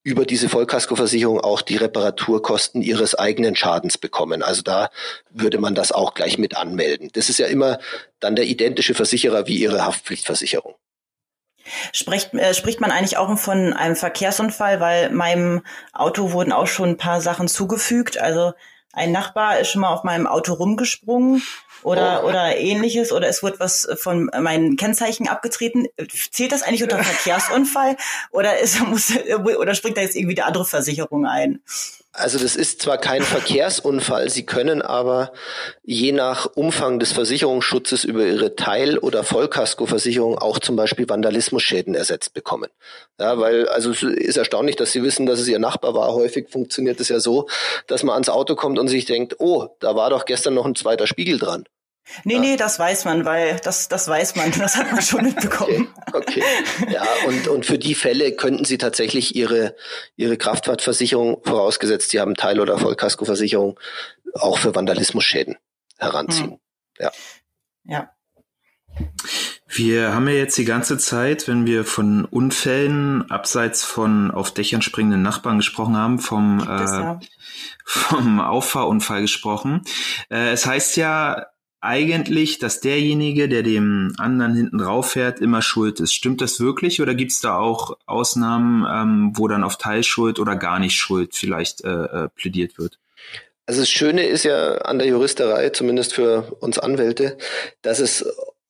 über diese Vollkaskoversicherung auch die Reparaturkosten ihres eigenen Schadens bekommen. Also da würde man das auch gleich mit anmelden. Das ist ja immer dann der identische Versicherer wie ihre Haftpflichtversicherung. Spricht, äh, spricht man eigentlich auch von einem Verkehrsunfall, weil meinem Auto wurden auch schon ein paar Sachen zugefügt. Also ein Nachbar ist schon mal auf meinem Auto rumgesprungen oder, oh. oder ähnliches oder es wird was von meinen Kennzeichen abgetreten. Zählt das eigentlich unter Verkehrsunfall oder ist, muss, oder springt da jetzt irgendwie die andere Versicherung ein? Also das ist zwar kein Verkehrsunfall, Sie können aber je nach Umfang des Versicherungsschutzes über Ihre Teil- oder Vollkaskoversicherung auch zum Beispiel Vandalismusschäden ersetzt bekommen. Ja, weil also es ist erstaunlich, dass Sie wissen, dass es Ihr Nachbar war. Häufig funktioniert es ja so, dass man ans Auto kommt und sich denkt, oh, da war doch gestern noch ein zweiter Spiegel dran. Nee, ja. nee, das weiß man, weil das, das weiß man, das hat man schon [LAUGHS] mitbekommen. Okay, okay. Ja, und, und für die Fälle könnten Sie tatsächlich Ihre, Ihre Kraftfahrtversicherung, vorausgesetzt Sie haben Teil- oder Vollkaskoversicherung, auch für Vandalismusschäden heranziehen. Hm. Ja. Ja. Wir haben ja jetzt die ganze Zeit, wenn wir von Unfällen abseits von auf Dächern springenden Nachbarn gesprochen haben, vom, äh, vom Auffahrunfall gesprochen. Äh, es heißt ja eigentlich, dass derjenige, der dem anderen hinten drauf fährt, immer schuld ist. Stimmt das wirklich oder gibt es da auch Ausnahmen, ähm, wo dann auf Teilschuld oder gar nicht Schuld vielleicht äh, äh, plädiert wird? Also das Schöne ist ja an der Juristerei, zumindest für uns Anwälte, dass es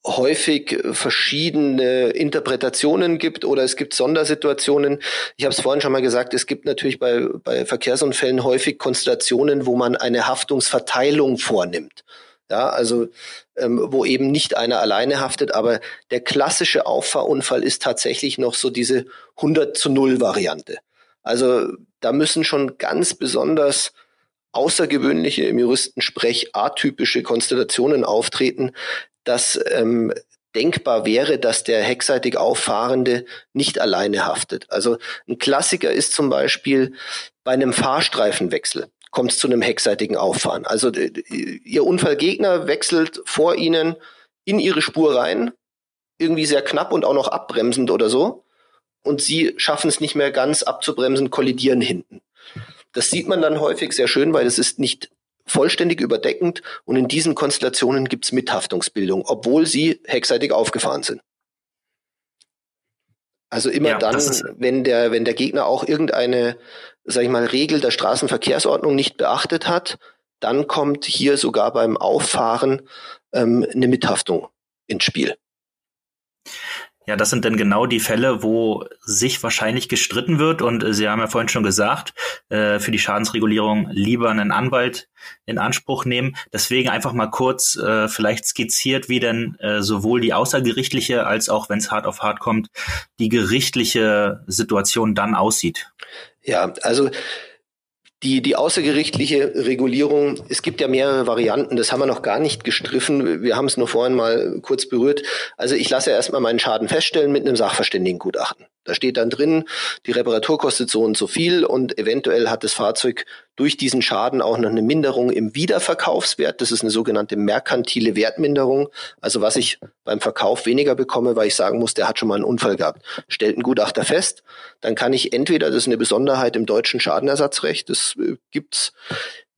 häufig verschiedene Interpretationen gibt oder es gibt Sondersituationen. Ich habe es vorhin schon mal gesagt, es gibt natürlich bei, bei Verkehrsunfällen häufig Konstellationen, wo man eine Haftungsverteilung vornimmt. Ja, also ähm, wo eben nicht einer alleine haftet, aber der klassische Auffahrunfall ist tatsächlich noch so diese 100 zu 0 Variante. Also da müssen schon ganz besonders außergewöhnliche im Juristensprech atypische Konstellationen auftreten, dass ähm, denkbar wäre, dass der heckseitig Auffahrende nicht alleine haftet. Also ein Klassiker ist zum Beispiel bei einem Fahrstreifenwechsel kommt es zu einem heckseitigen Auffahren. Also ihr Unfallgegner wechselt vor ihnen in ihre Spur rein, irgendwie sehr knapp und auch noch abbremsend oder so. Und sie schaffen es nicht mehr ganz abzubremsen, kollidieren hinten. Das sieht man dann häufig sehr schön, weil es ist nicht vollständig überdeckend und in diesen Konstellationen gibt es Mithaftungsbildung, obwohl sie heckseitig aufgefahren sind. Also immer ja, dann, wenn der, wenn der Gegner auch irgendeine, sag ich mal, Regel der Straßenverkehrsordnung nicht beachtet hat, dann kommt hier sogar beim Auffahren ähm, eine Mithaftung ins Spiel. Ja, das sind dann genau die Fälle, wo sich wahrscheinlich gestritten wird. Und äh, Sie haben ja vorhin schon gesagt, äh, für die Schadensregulierung lieber einen Anwalt in Anspruch nehmen. Deswegen einfach mal kurz äh, vielleicht skizziert, wie denn äh, sowohl die außergerichtliche als auch, wenn es hart auf hart kommt, die gerichtliche Situation dann aussieht. Ja, also die, die außergerichtliche Regulierung, es gibt ja mehrere Varianten, das haben wir noch gar nicht gestriffen. Wir haben es nur vorhin mal kurz berührt. Also ich lasse erstmal meinen Schaden feststellen mit einem Sachverständigengutachten. Da steht dann drin, die Reparatur kostet so und so viel und eventuell hat das Fahrzeug durch diesen Schaden auch noch eine Minderung im Wiederverkaufswert. Das ist eine sogenannte merkantile Wertminderung. Also was ich beim Verkauf weniger bekomme, weil ich sagen muss, der hat schon mal einen Unfall gehabt. Stellt ein Gutachter fest, dann kann ich entweder, das ist eine Besonderheit im deutschen Schadenersatzrecht, das äh, gibt's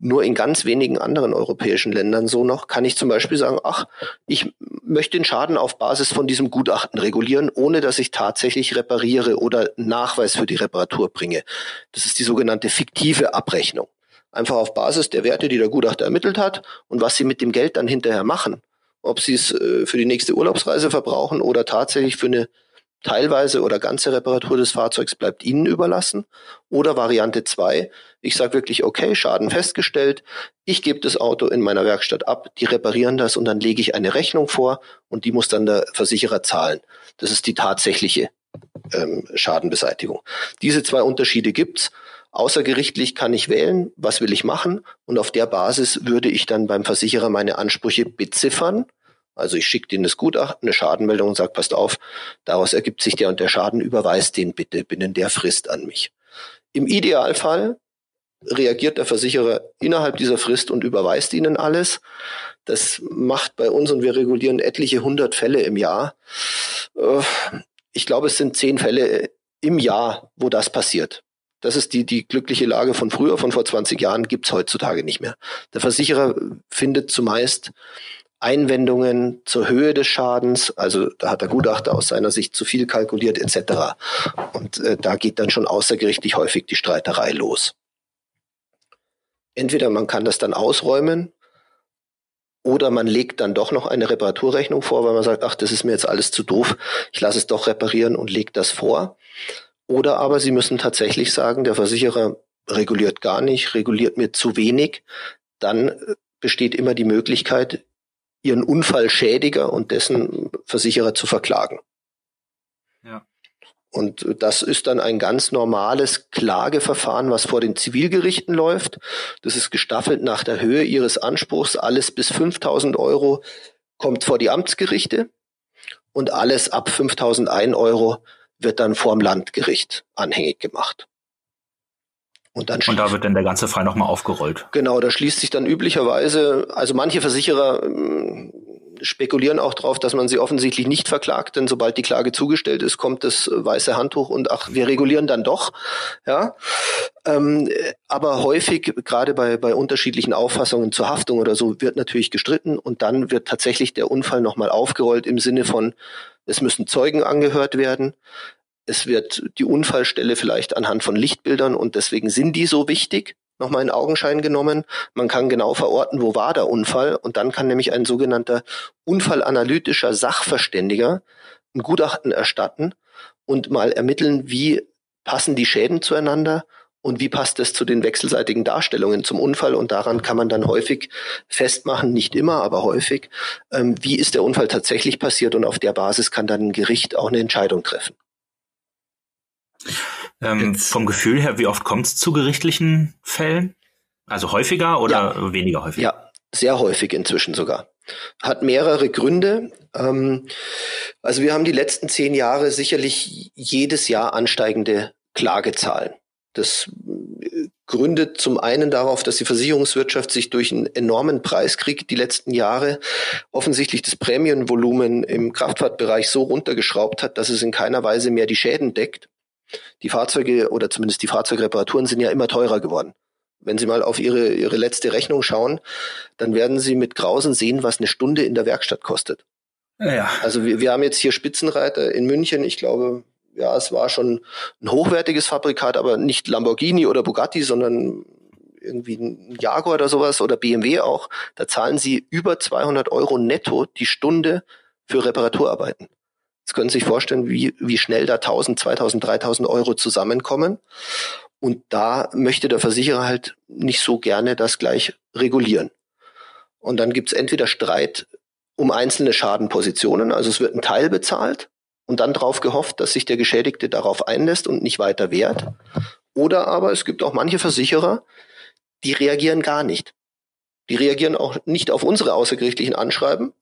nur in ganz wenigen anderen europäischen Ländern so noch, kann ich zum Beispiel sagen, ach, ich möchte den Schaden auf Basis von diesem Gutachten regulieren, ohne dass ich tatsächlich repariere oder Nachweis für die Reparatur bringe. Das ist die sogenannte fiktive Abrechnung. Einfach auf Basis der Werte, die der Gutachter ermittelt hat und was sie mit dem Geld dann hinterher machen. Ob sie es äh, für die nächste Urlaubsreise verbrauchen oder tatsächlich für eine teilweise oder ganze Reparatur des Fahrzeugs bleibt Ihnen überlassen. Oder Variante zwei: ich sage wirklich, okay, Schaden festgestellt, ich gebe das Auto in meiner Werkstatt ab, die reparieren das und dann lege ich eine Rechnung vor und die muss dann der Versicherer zahlen. Das ist die tatsächliche ähm, Schadenbeseitigung. Diese zwei Unterschiede gibt's. Außergerichtlich kann ich wählen, was will ich machen und auf der Basis würde ich dann beim Versicherer meine Ansprüche beziffern also ich schicke denen das Gutachten, eine Schadenmeldung und sage, passt auf, daraus ergibt sich der und der Schaden, überweist den bitte binnen der Frist an mich. Im Idealfall reagiert der Versicherer innerhalb dieser Frist und überweist ihnen alles. Das macht bei uns und wir regulieren etliche hundert Fälle im Jahr. Äh, ich glaube, es sind zehn Fälle im Jahr, wo das passiert. Das ist die, die glückliche Lage von früher, von vor 20 Jahren, gibt's heutzutage nicht mehr. Der Versicherer findet zumeist Einwendungen zur Höhe des Schadens, also da hat der Gutachter aus seiner Sicht zu viel kalkuliert etc. Und äh, da geht dann schon außergerichtlich häufig die Streiterei los. Entweder man kann das dann ausräumen oder man legt dann doch noch eine Reparaturrechnung vor, weil man sagt, ach, das ist mir jetzt alles zu doof, ich lasse es doch reparieren und legt das vor. Oder aber Sie müssen tatsächlich sagen, der Versicherer reguliert gar nicht, reguliert mir zu wenig. Dann äh, besteht immer die Möglichkeit, ihren Unfallschädiger und dessen Versicherer zu verklagen. Ja. Und das ist dann ein ganz normales Klageverfahren, was vor den Zivilgerichten läuft. Das ist gestaffelt nach der Höhe ihres Anspruchs. Alles bis 5000 Euro kommt vor die Amtsgerichte und alles ab 5001 Euro wird dann vorm Landgericht anhängig gemacht. Und, dann und da wird dann der ganze Fall nochmal aufgerollt. Genau, da schließt sich dann üblicherweise, also manche Versicherer ähm, spekulieren auch darauf, dass man sie offensichtlich nicht verklagt, denn sobald die Klage zugestellt ist, kommt das weiße Handtuch und ach, wir regulieren dann doch. Ja, ähm, aber häufig, gerade bei, bei unterschiedlichen Auffassungen zur Haftung oder so, wird natürlich gestritten und dann wird tatsächlich der Unfall nochmal aufgerollt im Sinne von, es müssen Zeugen angehört werden. Es wird die Unfallstelle vielleicht anhand von Lichtbildern und deswegen sind die so wichtig nochmal in Augenschein genommen. Man kann genau verorten, wo war der Unfall und dann kann nämlich ein sogenannter unfallanalytischer Sachverständiger ein Gutachten erstatten und mal ermitteln, wie passen die Schäden zueinander und wie passt es zu den wechselseitigen Darstellungen zum Unfall und daran kann man dann häufig festmachen, nicht immer, aber häufig, ähm, wie ist der Unfall tatsächlich passiert und auf der Basis kann dann ein Gericht auch eine Entscheidung treffen. Ähm, vom Gefühl her, wie oft kommt es zu gerichtlichen Fällen? Also häufiger oder ja. weniger häufig? Ja, sehr häufig inzwischen sogar. Hat mehrere Gründe. Ähm, also wir haben die letzten zehn Jahre sicherlich jedes Jahr ansteigende Klagezahlen. Das äh, gründet zum einen darauf, dass die Versicherungswirtschaft sich durch einen enormen Preiskrieg die letzten Jahre offensichtlich das Prämienvolumen im Kraftfahrtbereich so runtergeschraubt hat, dass es in keiner Weise mehr die Schäden deckt. Die Fahrzeuge oder zumindest die Fahrzeugreparaturen sind ja immer teurer geworden. Wenn Sie mal auf Ihre, Ihre letzte Rechnung schauen, dann werden Sie mit Grausen sehen, was eine Stunde in der Werkstatt kostet. Ja. Also wir, wir haben jetzt hier Spitzenreiter in München. Ich glaube, ja, es war schon ein hochwertiges Fabrikat, aber nicht Lamborghini oder Bugatti, sondern irgendwie ein Jaguar oder sowas oder BMW auch. Da zahlen Sie über 200 Euro netto die Stunde für Reparaturarbeiten. Jetzt können Sie sich vorstellen, wie, wie schnell da 1000, 2000, 3000 Euro zusammenkommen. Und da möchte der Versicherer halt nicht so gerne das gleich regulieren. Und dann gibt's entweder Streit um einzelne Schadenpositionen, also es wird ein Teil bezahlt und dann darauf gehofft, dass sich der Geschädigte darauf einlässt und nicht weiter wehrt. Oder aber es gibt auch manche Versicherer, die reagieren gar nicht. Die reagieren auch nicht auf unsere außergerichtlichen Anschreiben,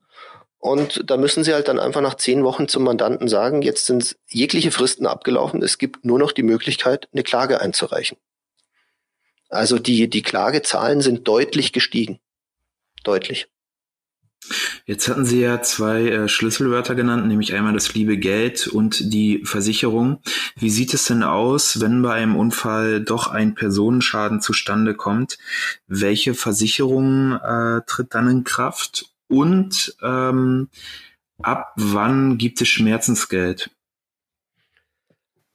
und da müssen sie halt dann einfach nach zehn Wochen zum Mandanten sagen, jetzt sind jegliche Fristen abgelaufen, es gibt nur noch die Möglichkeit, eine Klage einzureichen. Also die, die Klagezahlen sind deutlich gestiegen. Deutlich. Jetzt hatten Sie ja zwei äh, Schlüsselwörter genannt, nämlich einmal das liebe Geld und die Versicherung. Wie sieht es denn aus, wenn bei einem Unfall doch ein Personenschaden zustande kommt? Welche Versicherung äh, tritt dann in Kraft und ähm, ab wann gibt es Schmerzensgeld?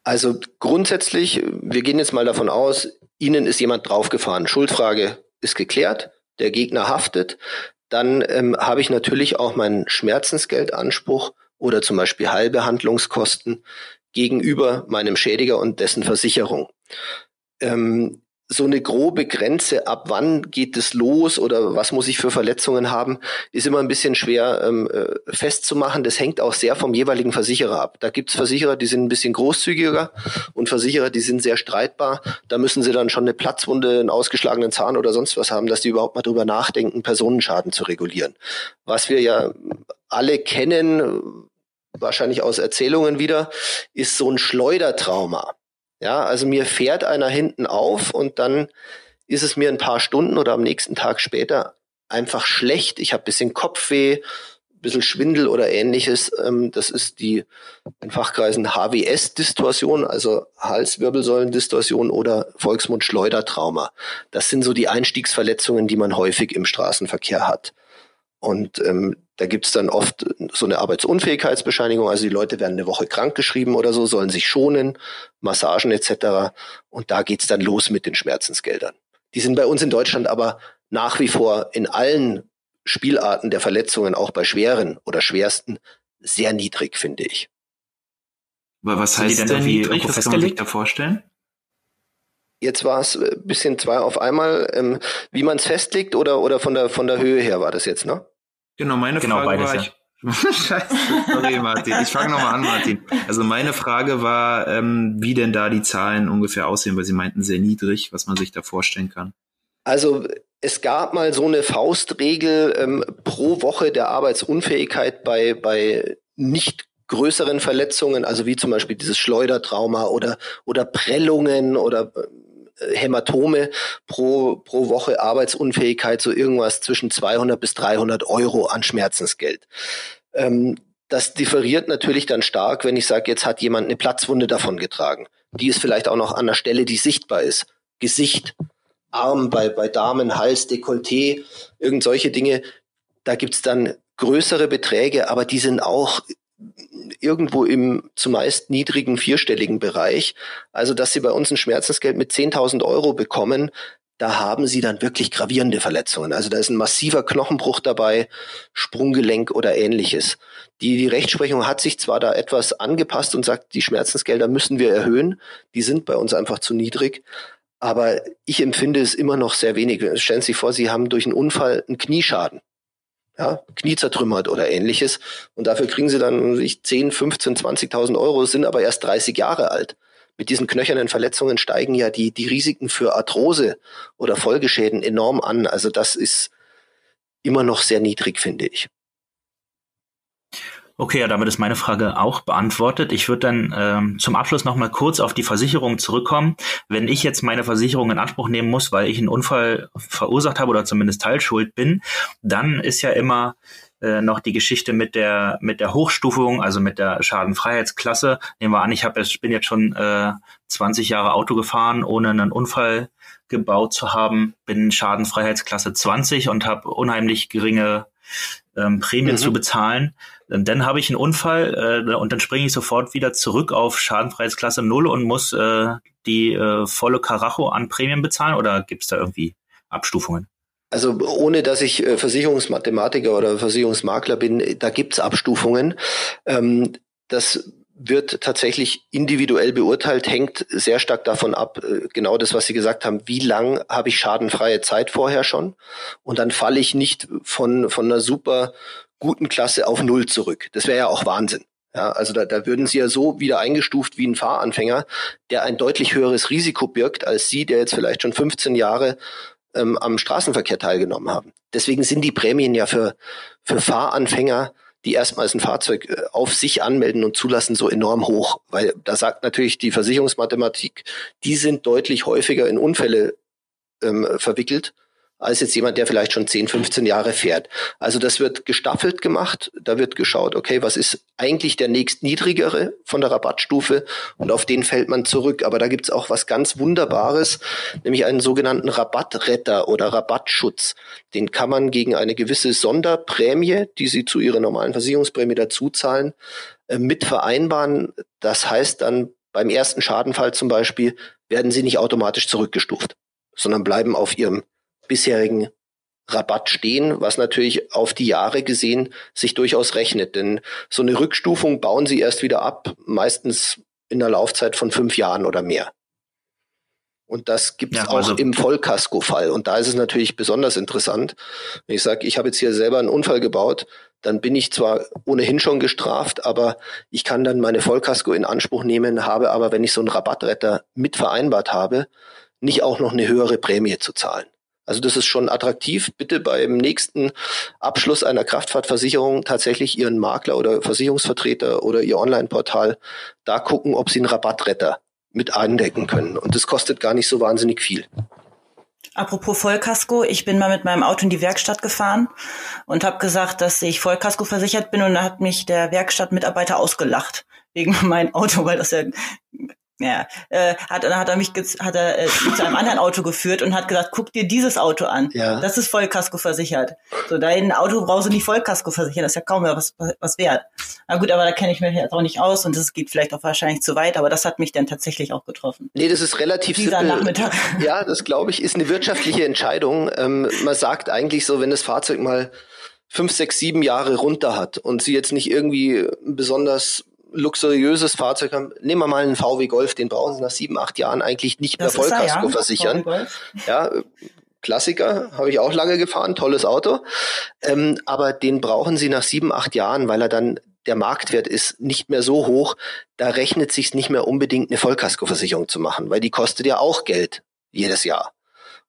Also grundsätzlich, wir gehen jetzt mal davon aus, Ihnen ist jemand draufgefahren. Schuldfrage ist geklärt, der Gegner haftet. Dann ähm, habe ich natürlich auch meinen Schmerzensgeldanspruch oder zum Beispiel Heilbehandlungskosten gegenüber meinem Schädiger und dessen Versicherung. Ähm, so eine grobe Grenze, ab wann geht es los oder was muss ich für Verletzungen haben, ist immer ein bisschen schwer ähm, äh, festzumachen. Das hängt auch sehr vom jeweiligen Versicherer ab. Da gibt's Versicherer, die sind ein bisschen großzügiger und Versicherer, die sind sehr streitbar. Da müssen sie dann schon eine Platzwunde, einen ausgeschlagenen Zahn oder sonst was haben, dass die überhaupt mal drüber nachdenken, Personenschaden zu regulieren. Was wir ja alle kennen, wahrscheinlich aus Erzählungen wieder, ist so ein Schleudertrauma. Ja, also mir fährt einer hinten auf und dann ist es mir ein paar Stunden oder am nächsten Tag später einfach schlecht. Ich habe bisschen Kopfweh, bisschen Schwindel oder ähnliches. Ähm, das ist die in Fachkreisen HWS-Distorsion, also Halswirbelsäulendistorsion oder Volksmund-Schleudertrauma. Das sind so die Einstiegsverletzungen, die man häufig im Straßenverkehr hat. Und ähm, da gibt's dann oft so eine Arbeitsunfähigkeitsbescheinigung, also die Leute werden eine Woche krankgeschrieben oder so, sollen sich schonen, Massagen etc. Und da geht's dann los mit den Schmerzensgeldern. Die sind bei uns in Deutschland aber nach wie vor in allen Spielarten der Verletzungen, auch bei schweren oder schwersten, sehr niedrig, finde ich. Aber was heißt denn, denn niedrig? Was kann man sich da vorstellen? Jetzt war es ein bisschen zwei auf einmal. Ähm, wie man es festlegt oder, oder von der, von der Höhe her war das jetzt, ne? Genau, meine genau, Frage beides, war, ja. ich, [LAUGHS] Scheiße, sorry Martin. Ich fange nochmal an, Martin. Also meine Frage war, ähm, wie denn da die Zahlen ungefähr aussehen, weil Sie meinten sehr niedrig, was man sich da vorstellen kann. Also es gab mal so eine Faustregel ähm, pro Woche der Arbeitsunfähigkeit bei, bei nicht größeren Verletzungen, also wie zum Beispiel dieses Schleudertrauma oder, oder Prellungen oder Hämatome pro, pro Woche Arbeitsunfähigkeit, so irgendwas zwischen 200 bis 300 Euro an Schmerzensgeld. Ähm, das differiert natürlich dann stark, wenn ich sage, jetzt hat jemand eine Platzwunde davon getragen. Die ist vielleicht auch noch an der Stelle, die sichtbar ist. Gesicht, Arm, bei, bei Damen, Hals, Dekolleté, irgend solche Dinge. Da gibt's dann größere Beträge, aber die sind auch irgendwo im zumeist niedrigen vierstelligen Bereich. Also, dass sie bei uns ein Schmerzensgeld mit 10.000 Euro bekommen, da haben sie dann wirklich gravierende Verletzungen. Also da ist ein massiver Knochenbruch dabei, Sprunggelenk oder ähnliches. Die, die Rechtsprechung hat sich zwar da etwas angepasst und sagt, die Schmerzensgelder müssen wir erhöhen, die sind bei uns einfach zu niedrig, aber ich empfinde es immer noch sehr wenig. Stellen Sie sich vor, Sie haben durch einen Unfall einen Knieschaden. Ja, Knie zertrümmert oder ähnliches. Und dafür kriegen Sie dann sich 10, 15, 20.000 Euro, sind aber erst 30 Jahre alt. Mit diesen knöchernen Verletzungen steigen ja die, die Risiken für Arthrose oder Folgeschäden enorm an. Also das ist immer noch sehr niedrig, finde ich. Okay, ja, damit ist meine Frage auch beantwortet. Ich würde dann ähm, zum Abschluss noch mal kurz auf die Versicherung zurückkommen. Wenn ich jetzt meine Versicherung in Anspruch nehmen muss, weil ich einen Unfall verursacht habe oder zumindest Teilschuld bin, dann ist ja immer äh, noch die Geschichte mit der mit der Hochstufung, also mit der Schadenfreiheitsklasse. Nehmen wir an, ich habe ich bin jetzt schon äh, 20 Jahre Auto gefahren, ohne einen Unfall gebaut zu haben, bin Schadenfreiheitsklasse 20 und habe unheimlich geringe ähm, Prämien mhm. zu bezahlen. Dann habe ich einen Unfall äh, und dann springe ich sofort wieder zurück auf Schadenfreiheitsklasse 0 und muss äh, die äh, volle Karacho an Prämien bezahlen oder gibt es da irgendwie Abstufungen? Also ohne dass ich äh, Versicherungsmathematiker oder Versicherungsmakler bin, da gibt's Abstufungen. Ähm, das wird tatsächlich individuell beurteilt, hängt sehr stark davon ab, äh, genau das, was Sie gesagt haben, wie lang habe ich schadenfreie Zeit vorher schon und dann falle ich nicht von, von einer super guten Klasse auf Null zurück. Das wäre ja auch Wahnsinn. Ja, also da, da würden Sie ja so wieder eingestuft wie ein Fahranfänger, der ein deutlich höheres Risiko birgt als Sie, der jetzt vielleicht schon 15 Jahre ähm, am Straßenverkehr teilgenommen haben. Deswegen sind die Prämien ja für, für Fahranfänger die erstmals ein Fahrzeug äh, auf sich anmelden und zulassen, so enorm hoch. Weil da sagt natürlich die Versicherungsmathematik, die sind deutlich häufiger in Unfälle ähm, verwickelt als jetzt jemand, der vielleicht schon 10, 15 Jahre fährt. Also das wird gestaffelt gemacht. Da wird geschaut, okay, was ist eigentlich der nächst niedrigere von der Rabattstufe und auf den fällt man zurück. Aber da gibt's auch was ganz Wunderbares, nämlich einen sogenannten Rabattretter oder Rabattschutz. Den kann man gegen eine gewisse Sonderprämie, die Sie zu Ihrer normalen Versicherungsprämie dazuzahlen, äh, mit vereinbaren. Das heißt dann beim ersten Schadenfall zum Beispiel werden Sie nicht automatisch zurückgestuft, sondern bleiben auf Ihrem bisherigen Rabatt stehen, was natürlich auf die Jahre gesehen sich durchaus rechnet. Denn so eine Rückstufung bauen sie erst wieder ab, meistens in der Laufzeit von fünf Jahren oder mehr. Und das gibt es ja, also auch im Vollkasko-Fall. Und da ist es natürlich besonders interessant. Wenn ich sage, ich habe jetzt hier selber einen Unfall gebaut, dann bin ich zwar ohnehin schon gestraft, aber ich kann dann meine Vollkasko in Anspruch nehmen, habe aber, wenn ich so einen Rabattretter mit vereinbart habe, nicht auch noch eine höhere Prämie zu zahlen. Also das ist schon attraktiv. Bitte beim nächsten Abschluss einer Kraftfahrtversicherung tatsächlich Ihren Makler oder Versicherungsvertreter oder Ihr Online-Portal da gucken, ob Sie einen Rabattretter mit andecken können. Und das kostet gar nicht so wahnsinnig viel. Apropos Vollkasko, ich bin mal mit meinem Auto in die Werkstatt gefahren und habe gesagt, dass ich Vollkasko versichert bin und da hat mich der Werkstattmitarbeiter ausgelacht wegen [LAUGHS] meinem Auto, weil das ja ja, äh, hat, dann hat er mich hat er, äh, zu einem anderen Auto geführt und hat gesagt, guck dir dieses Auto an. Ja. Das ist Vollkasko versichert. So, dein Auto brauchst du nicht Vollkasko versichern, das ist ja kaum mehr was, was wert. Na gut, aber da kenne ich mich jetzt auch nicht aus und das geht vielleicht auch wahrscheinlich zu weit, aber das hat mich dann tatsächlich auch getroffen. Nee, das ist relativ Dieser simpel. Nachmittag. [LAUGHS] Ja, das glaube ich, ist eine wirtschaftliche Entscheidung. Ähm, man sagt eigentlich so, wenn das Fahrzeug mal fünf, sechs, sieben Jahre runter hat und sie jetzt nicht irgendwie besonders luxuriöses Fahrzeug haben, nehmen wir mal einen VW Golf, den brauchen Sie nach sieben, acht Jahren eigentlich nicht das mehr Vollkasko ja, versichern. Ja, Klassiker, habe ich auch lange gefahren, tolles Auto. Ähm, aber den brauchen Sie nach sieben, acht Jahren, weil er dann der Marktwert ist nicht mehr so hoch, da rechnet sich nicht mehr unbedingt eine Vollkaskoversicherung zu machen, weil die kostet ja auch Geld jedes Jahr.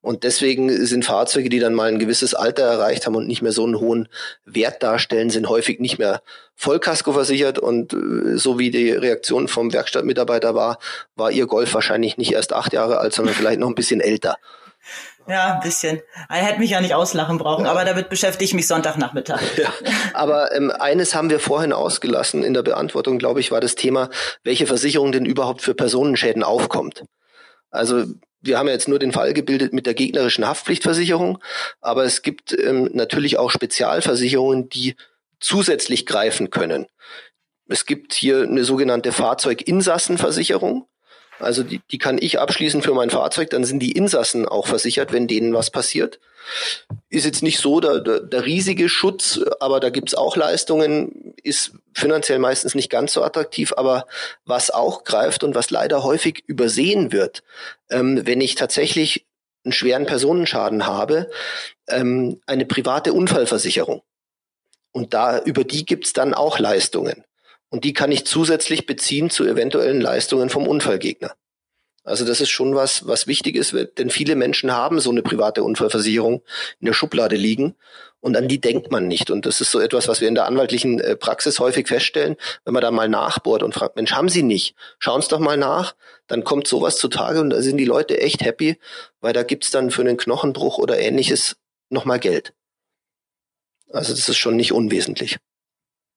Und deswegen sind Fahrzeuge, die dann mal ein gewisses Alter erreicht haben und nicht mehr so einen hohen Wert darstellen, sind häufig nicht mehr Vollkasko versichert. Und äh, so wie die Reaktion vom Werkstattmitarbeiter war, war ihr Golf wahrscheinlich nicht erst acht Jahre alt, sondern vielleicht noch ein bisschen älter. Ja, ein bisschen. Er hätte mich ja nicht auslachen brauchen, ja. aber damit beschäftige ich mich Sonntagnachmittag. [LAUGHS] Ja, aber ähm, eines haben wir vorhin ausgelassen in der Beantwortung, glaube ich, war das Thema, welche Versicherung denn überhaupt für Personenschäden aufkommt. Also wir haben ja jetzt nur den Fall gebildet mit der gegnerischen Haftpflichtversicherung, aber es gibt ähm, natürlich auch Spezialversicherungen, die zusätzlich greifen können. Es gibt hier eine sogenannte Fahrzeuginsassenversicherung. Also die, die kann ich abschließen für mein Fahrzeug, dann sind die Insassen auch versichert, wenn denen was passiert. Ist jetzt nicht so der, der, der riesige Schutz, aber da gibt's auch Leistungen, ist finanziell meistens nicht ganz so attraktiv, aber was auch greift und was leider häufig übersehen wird, ähm, wenn ich tatsächlich einen schweren Personenschaden habe, ähm, eine private Unfallversicherung. Und da über die gibt's dann auch Leistungen. Und die kann ich zusätzlich beziehen zu eventuellen Leistungen vom Unfallgegner. Also das ist schon was, was wichtig ist, denn viele Menschen haben so eine private Unfallversicherung in der Schublade liegen und an die denkt man nicht. Und das ist so etwas, was wir in der anwaltlichen äh, Praxis häufig feststellen, wenn man da mal nachbohrt und fragt, Mensch, haben Sie nicht? Schauen Sie doch mal nach, dann kommt sowas zutage und da sind die Leute echt happy, weil da gibt's dann für einen Knochenbruch oder ähnliches nochmal Geld. Also das ist schon nicht unwesentlich.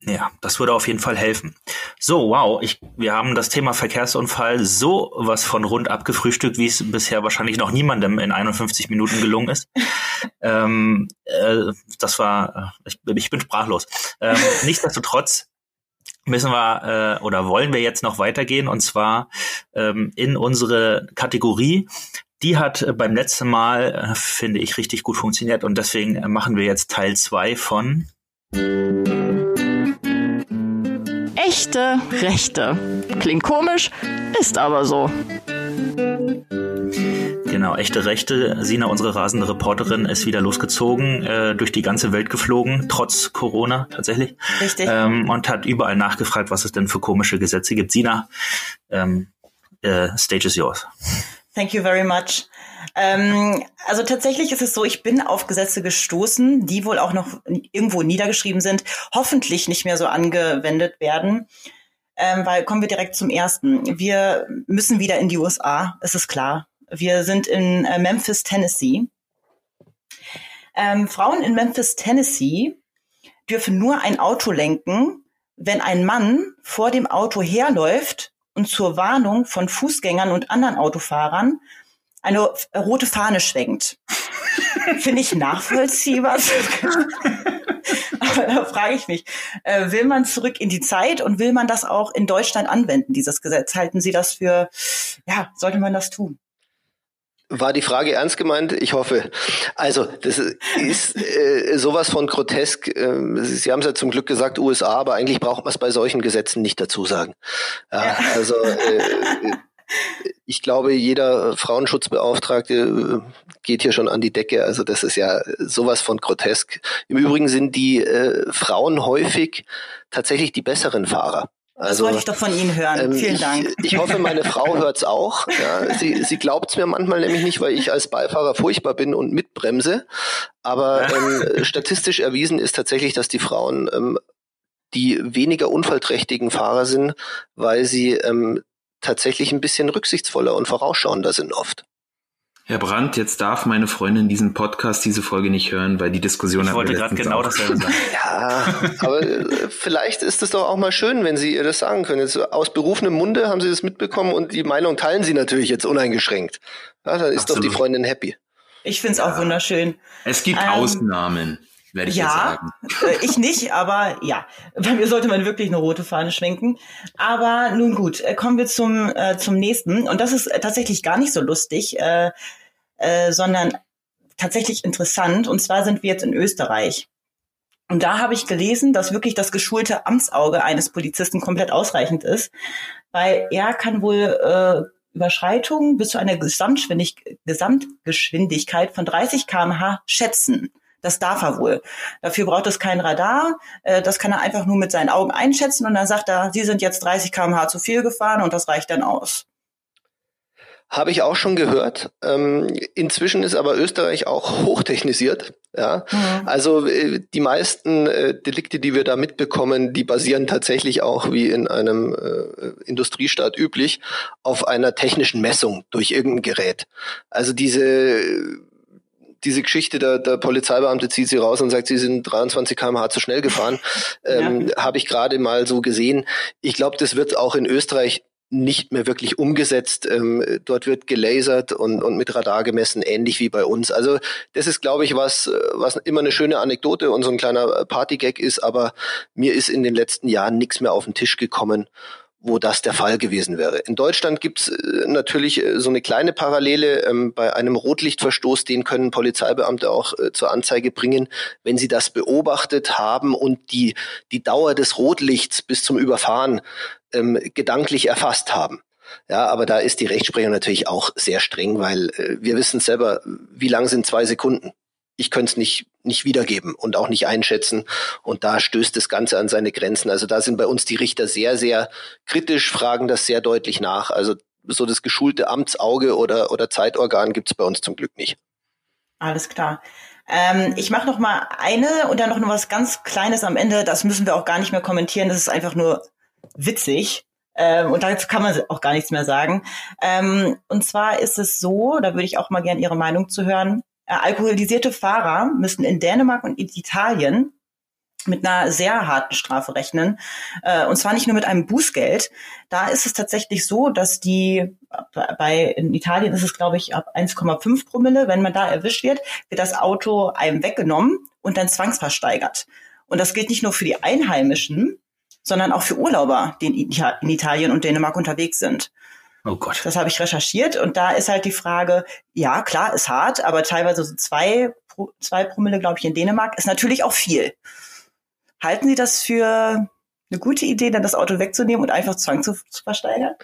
Ja, das würde auf jeden Fall helfen. So, wow, ich, wir haben das Thema Verkehrsunfall so was von rund abgefrühstückt, wie es bisher wahrscheinlich noch niemandem in 51 Minuten gelungen ist. [LAUGHS] ähm, äh, das war, äh, ich, ich bin sprachlos. Ähm, [LAUGHS] nichtsdestotrotz müssen wir äh, oder wollen wir jetzt noch weitergehen und zwar ähm, in unsere Kategorie. Die hat äh, beim letzten Mal, äh, finde ich, richtig gut funktioniert und deswegen äh, machen wir jetzt Teil zwei von Echte Rechte. Klingt komisch, ist aber so. Genau, echte Rechte. Sina, unsere rasende Reporterin, ist wieder losgezogen, äh, durch die ganze Welt geflogen, trotz Corona tatsächlich. Richtig. Ähm, und hat überall nachgefragt, was es denn für komische Gesetze gibt. Sina, ähm, äh, stage is yours. Thank you very much. Ähm, also tatsächlich ist es so, ich bin auf Gesetze gestoßen, die wohl auch noch irgendwo niedergeschrieben sind, hoffentlich nicht mehr so angewendet werden. Ähm, weil kommen wir direkt zum ersten. Wir müssen wieder in die USA, es ist klar. Wir sind in äh, Memphis, Tennessee. Ähm, Frauen in Memphis, Tennessee dürfen nur ein Auto lenken, wenn ein Mann vor dem Auto herläuft und zur Warnung von Fußgängern und anderen Autofahrern eine rote Fahne schwenkt. [LAUGHS] Finde ich nachvollziehbar. Aber da frage ich mich, äh, will man zurück in die Zeit und will man das auch in Deutschland anwenden, dieses Gesetz? Halten Sie das für, ja, sollte man das tun? War die Frage ernst gemeint? Ich hoffe. Also, das ist äh, sowas von grotesk. Äh, Sie haben es ja zum Glück gesagt, USA, aber eigentlich braucht man es bei solchen Gesetzen nicht dazu sagen. Ja, also, äh, ich glaube, jeder Frauenschutzbeauftragte äh, geht hier schon an die Decke. Also das ist ja sowas von grotesk. Im Übrigen sind die äh, Frauen häufig tatsächlich die besseren Fahrer. Also, das wollte ich doch von Ihnen hören. Ähm, Vielen Dank. Ich, ich, hoffe, meine Frau [LAUGHS] hört's auch. Ja, sie sie glaubt es mir manchmal nämlich nicht, weil ich als Beifahrer furchtbar bin und mitbremse. Aber ähm, statistisch erwiesen ist tatsächlich, dass die Frauen ähm, die weniger unfallträchtigen Fahrer sind, weil sie ähm, tatsächlich ein bisschen rücksichtsvoller und vorausschauender sind oft. Herr Brandt, jetzt darf meine Freundin diesen Podcast, diese Folge nicht hören, weil die Diskussion Ich wollte gerade genau dasselbe sagen. [LAUGHS] ja, aber äh, vielleicht ist es doch auch mal schön, wenn Sie ihr das sagen können. Jetzt aus berufenem Munde haben Sie das mitbekommen und die Meinung teilen Sie natürlich jetzt uneingeschränkt. Ja, dann ist Absolut. doch die Freundin happy. Ich finde es ja. auch wunderschön. Es gibt ähm, Ausnahmen werde ich ja, sagen. Äh, ich nicht, aber ja, bei mir sollte man wirklich eine rote Fahne schwenken. Aber nun gut, äh, kommen wir zum, äh, zum nächsten. Und das ist äh, tatsächlich gar nicht so lustig, äh, äh, sondern tatsächlich interessant. Und zwar sind wir jetzt in Österreich. Und da habe ich gelesen, dass wirklich das geschulte Amtsauge eines Polizisten komplett ausreichend ist, weil er kann wohl äh, Überschreitung bis zu einer Gesamtgeschwindigkeit von 30 kmh schätzen. Das darf er wohl. Dafür braucht es kein Radar. Äh, das kann er einfach nur mit seinen Augen einschätzen und dann sagt er, Sie sind jetzt 30 kmh zu viel gefahren und das reicht dann aus. Habe ich auch schon gehört. Ähm, inzwischen ist aber Österreich auch hochtechnisiert. Ja, mhm. also äh, die meisten äh, Delikte, die wir da mitbekommen, die basieren tatsächlich auch wie in einem äh, Industriestaat üblich auf einer technischen Messung durch irgendein Gerät. Also diese diese Geschichte, der, der Polizeibeamte zieht sie raus und sagt, sie sind 23 km/h zu schnell gefahren, [LAUGHS] ähm, ja. habe ich gerade mal so gesehen. Ich glaube, das wird auch in Österreich nicht mehr wirklich umgesetzt. Ähm, dort wird gelasert und, und mit Radar gemessen, ähnlich wie bei uns. Also das ist, glaube ich, was, was immer eine schöne Anekdote und so ein kleiner Partygag ist, aber mir ist in den letzten Jahren nichts mehr auf den Tisch gekommen wo das der Fall gewesen wäre. In Deutschland gibt's äh, natürlich äh, so eine kleine Parallele. Ähm, bei einem Rotlichtverstoß, den können Polizeibeamte auch äh, zur Anzeige bringen, wenn sie das beobachtet haben und die, die Dauer des Rotlichts bis zum Überfahren ähm, gedanklich erfasst haben. Ja, aber da ist die Rechtsprechung natürlich auch sehr streng, weil wir wissen selber, wie lang sind zwei Sekunden ich könnte es nicht, nicht wiedergeben und auch nicht einschätzen. Und da stößt das Ganze an seine Grenzen. Also da sind bei uns die Richter sehr, sehr kritisch, fragen das sehr deutlich nach. Also so das geschulte Amtsauge oder, oder Zeitorgan gibt es bei uns zum Glück nicht. Alles klar. Ähm, ich mache noch mal eine und dann noch was ganz Kleines am Ende. Das müssen wir auch gar nicht mehr kommentieren. Das ist einfach nur witzig. Ähm, und dazu kann man auch gar nichts mehr sagen. Ähm, und zwar ist es so, da würde ich auch mal gerne Ihre Meinung zu hören. Äh, alkoholisierte Fahrer müssen in Dänemark und in Italien mit einer sehr harten Strafe rechnen. Äh, und zwar nicht nur mit einem Bußgeld. Da ist es tatsächlich so, dass die, bei, in Italien ist es, glaube ich, ab 1,5 Promille, wenn man da erwischt wird, wird das Auto einem weggenommen und dann zwangsversteigert. Und das gilt nicht nur für die Einheimischen, sondern auch für Urlauber, die in Italien und Dänemark unterwegs sind. Oh Gott. Das habe ich recherchiert und da ist halt die Frage, ja, klar, ist hart, aber teilweise so zwei, zwei Promille, glaube ich, in Dänemark ist natürlich auch viel. Halten Sie das für eine gute Idee, dann das Auto wegzunehmen und einfach Zwang zu, zu versteigern?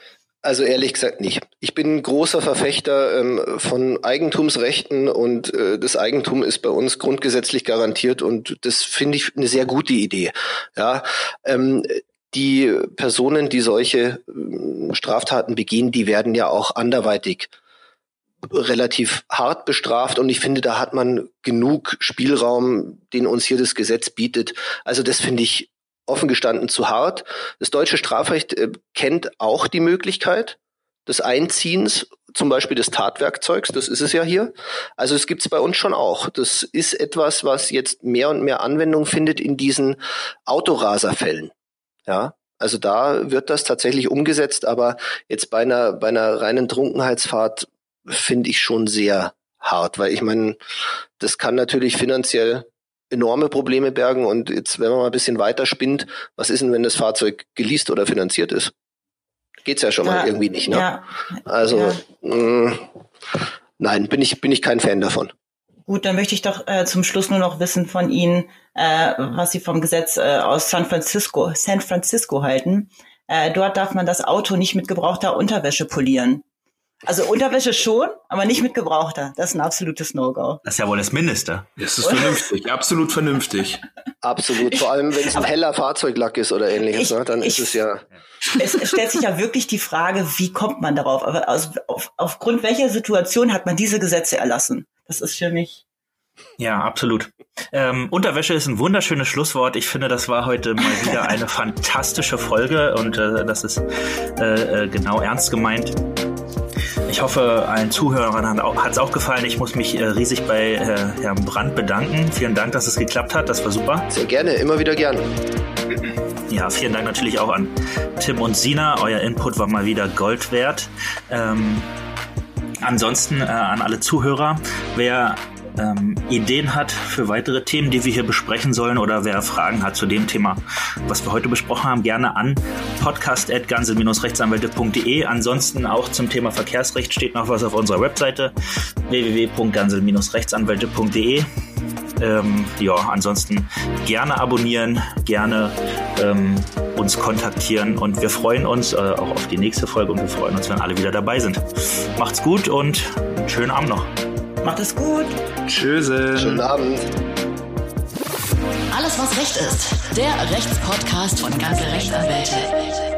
Also ehrlich gesagt nicht. Ich bin großer Verfechter ähm, von Eigentumsrechten und äh, das Eigentum ist bei uns grundgesetzlich garantiert und das finde ich eine sehr gute Idee. Ja, ähm, die Personen, die solche ähm, Straftaten begehen, die werden ja auch anderweitig relativ hart bestraft und ich finde, da hat man genug Spielraum, den uns hier das Gesetz bietet. Also das finde ich offen gestanden zu hart. Das deutsche Strafrecht äh, kennt auch die Möglichkeit des Einziehens, zum Beispiel des Tatwerkzeugs, das ist es ja hier. Also es gibt es bei uns schon auch. Das ist etwas, was jetzt mehr und mehr Anwendung findet in diesen Autoraserfällen. Ja, also da wird das tatsächlich umgesetzt, aber jetzt bei einer, bei einer reinen Trunkenheitsfahrt finde ich schon sehr hart, weil ich meine, das kann natürlich finanziell enorme Probleme bergen und jetzt, wenn man mal ein bisschen weiter spinnt, was ist denn, wenn das Fahrzeug geleast oder finanziert ist? Geht's ja schon ja, mal irgendwie nicht, ne? Ja, also ja. Mh, mm, nein, bin ich bin ich kein Fan davon. Gut, dann möchte ich doch äh, zum Schluss nur noch wissen von Ihnen, äh, was Sie vom Gesetz äh, aus San Francisco, San Francisco halten. Äh, dort darf man das Auto nicht mit gebrauchter Unterwäsche polieren. Also Unterwäsche schon, aber nicht mit gebrauchter. Das ist ein absolutes No-Go. Das ist ja wohl das Mindeste. Das ist vernünftig, absolut vernünftig. Absolut, vor allem wenn es ein heller Fahrzeuglack ist oder ähnliches, ich, ne? dann ich, ist es ja. Es, es stellt sich ja wirklich die Frage, wie kommt man darauf? Aber aus, auf, aufgrund welcher Situation hat man diese Gesetze erlassen? Das ist für mich. Ja, absolut. Ähm, Unterwäsche ist ein wunderschönes Schlusswort. Ich finde, das war heute mal wieder [LAUGHS] eine fantastische Folge und äh, das ist äh, äh, genau ernst gemeint. Ich hoffe, allen Zuhörern hat es auch gefallen. Ich muss mich äh, riesig bei äh, Herrn Brandt bedanken. Vielen Dank, dass es geklappt hat. Das war super. Sehr gerne, immer wieder gerne. Ja, vielen Dank natürlich auch an Tim und Sina. Euer Input war mal wieder Gold wert. Ähm, ansonsten äh, an alle Zuhörer, wer ähm, Ideen hat für weitere Themen, die wir hier besprechen sollen oder wer Fragen hat zu dem Thema, was wir heute besprochen haben, gerne an podcast.gansel-rechtsanwälte.de. Ansonsten auch zum Thema Verkehrsrecht steht noch was auf unserer Webseite www.gansel-rechtsanwälte.de. Ähm, ja, ansonsten gerne abonnieren, gerne ähm, uns kontaktieren und wir freuen uns äh, auch auf die nächste Folge und wir freuen uns, wenn alle wieder dabei sind. Macht's gut und einen schönen Abend noch. Macht es gut. Tschüss. Schönen Abend. Alles, was Recht ist. Der Rechtspodcast von ganze Rechtsanwälte.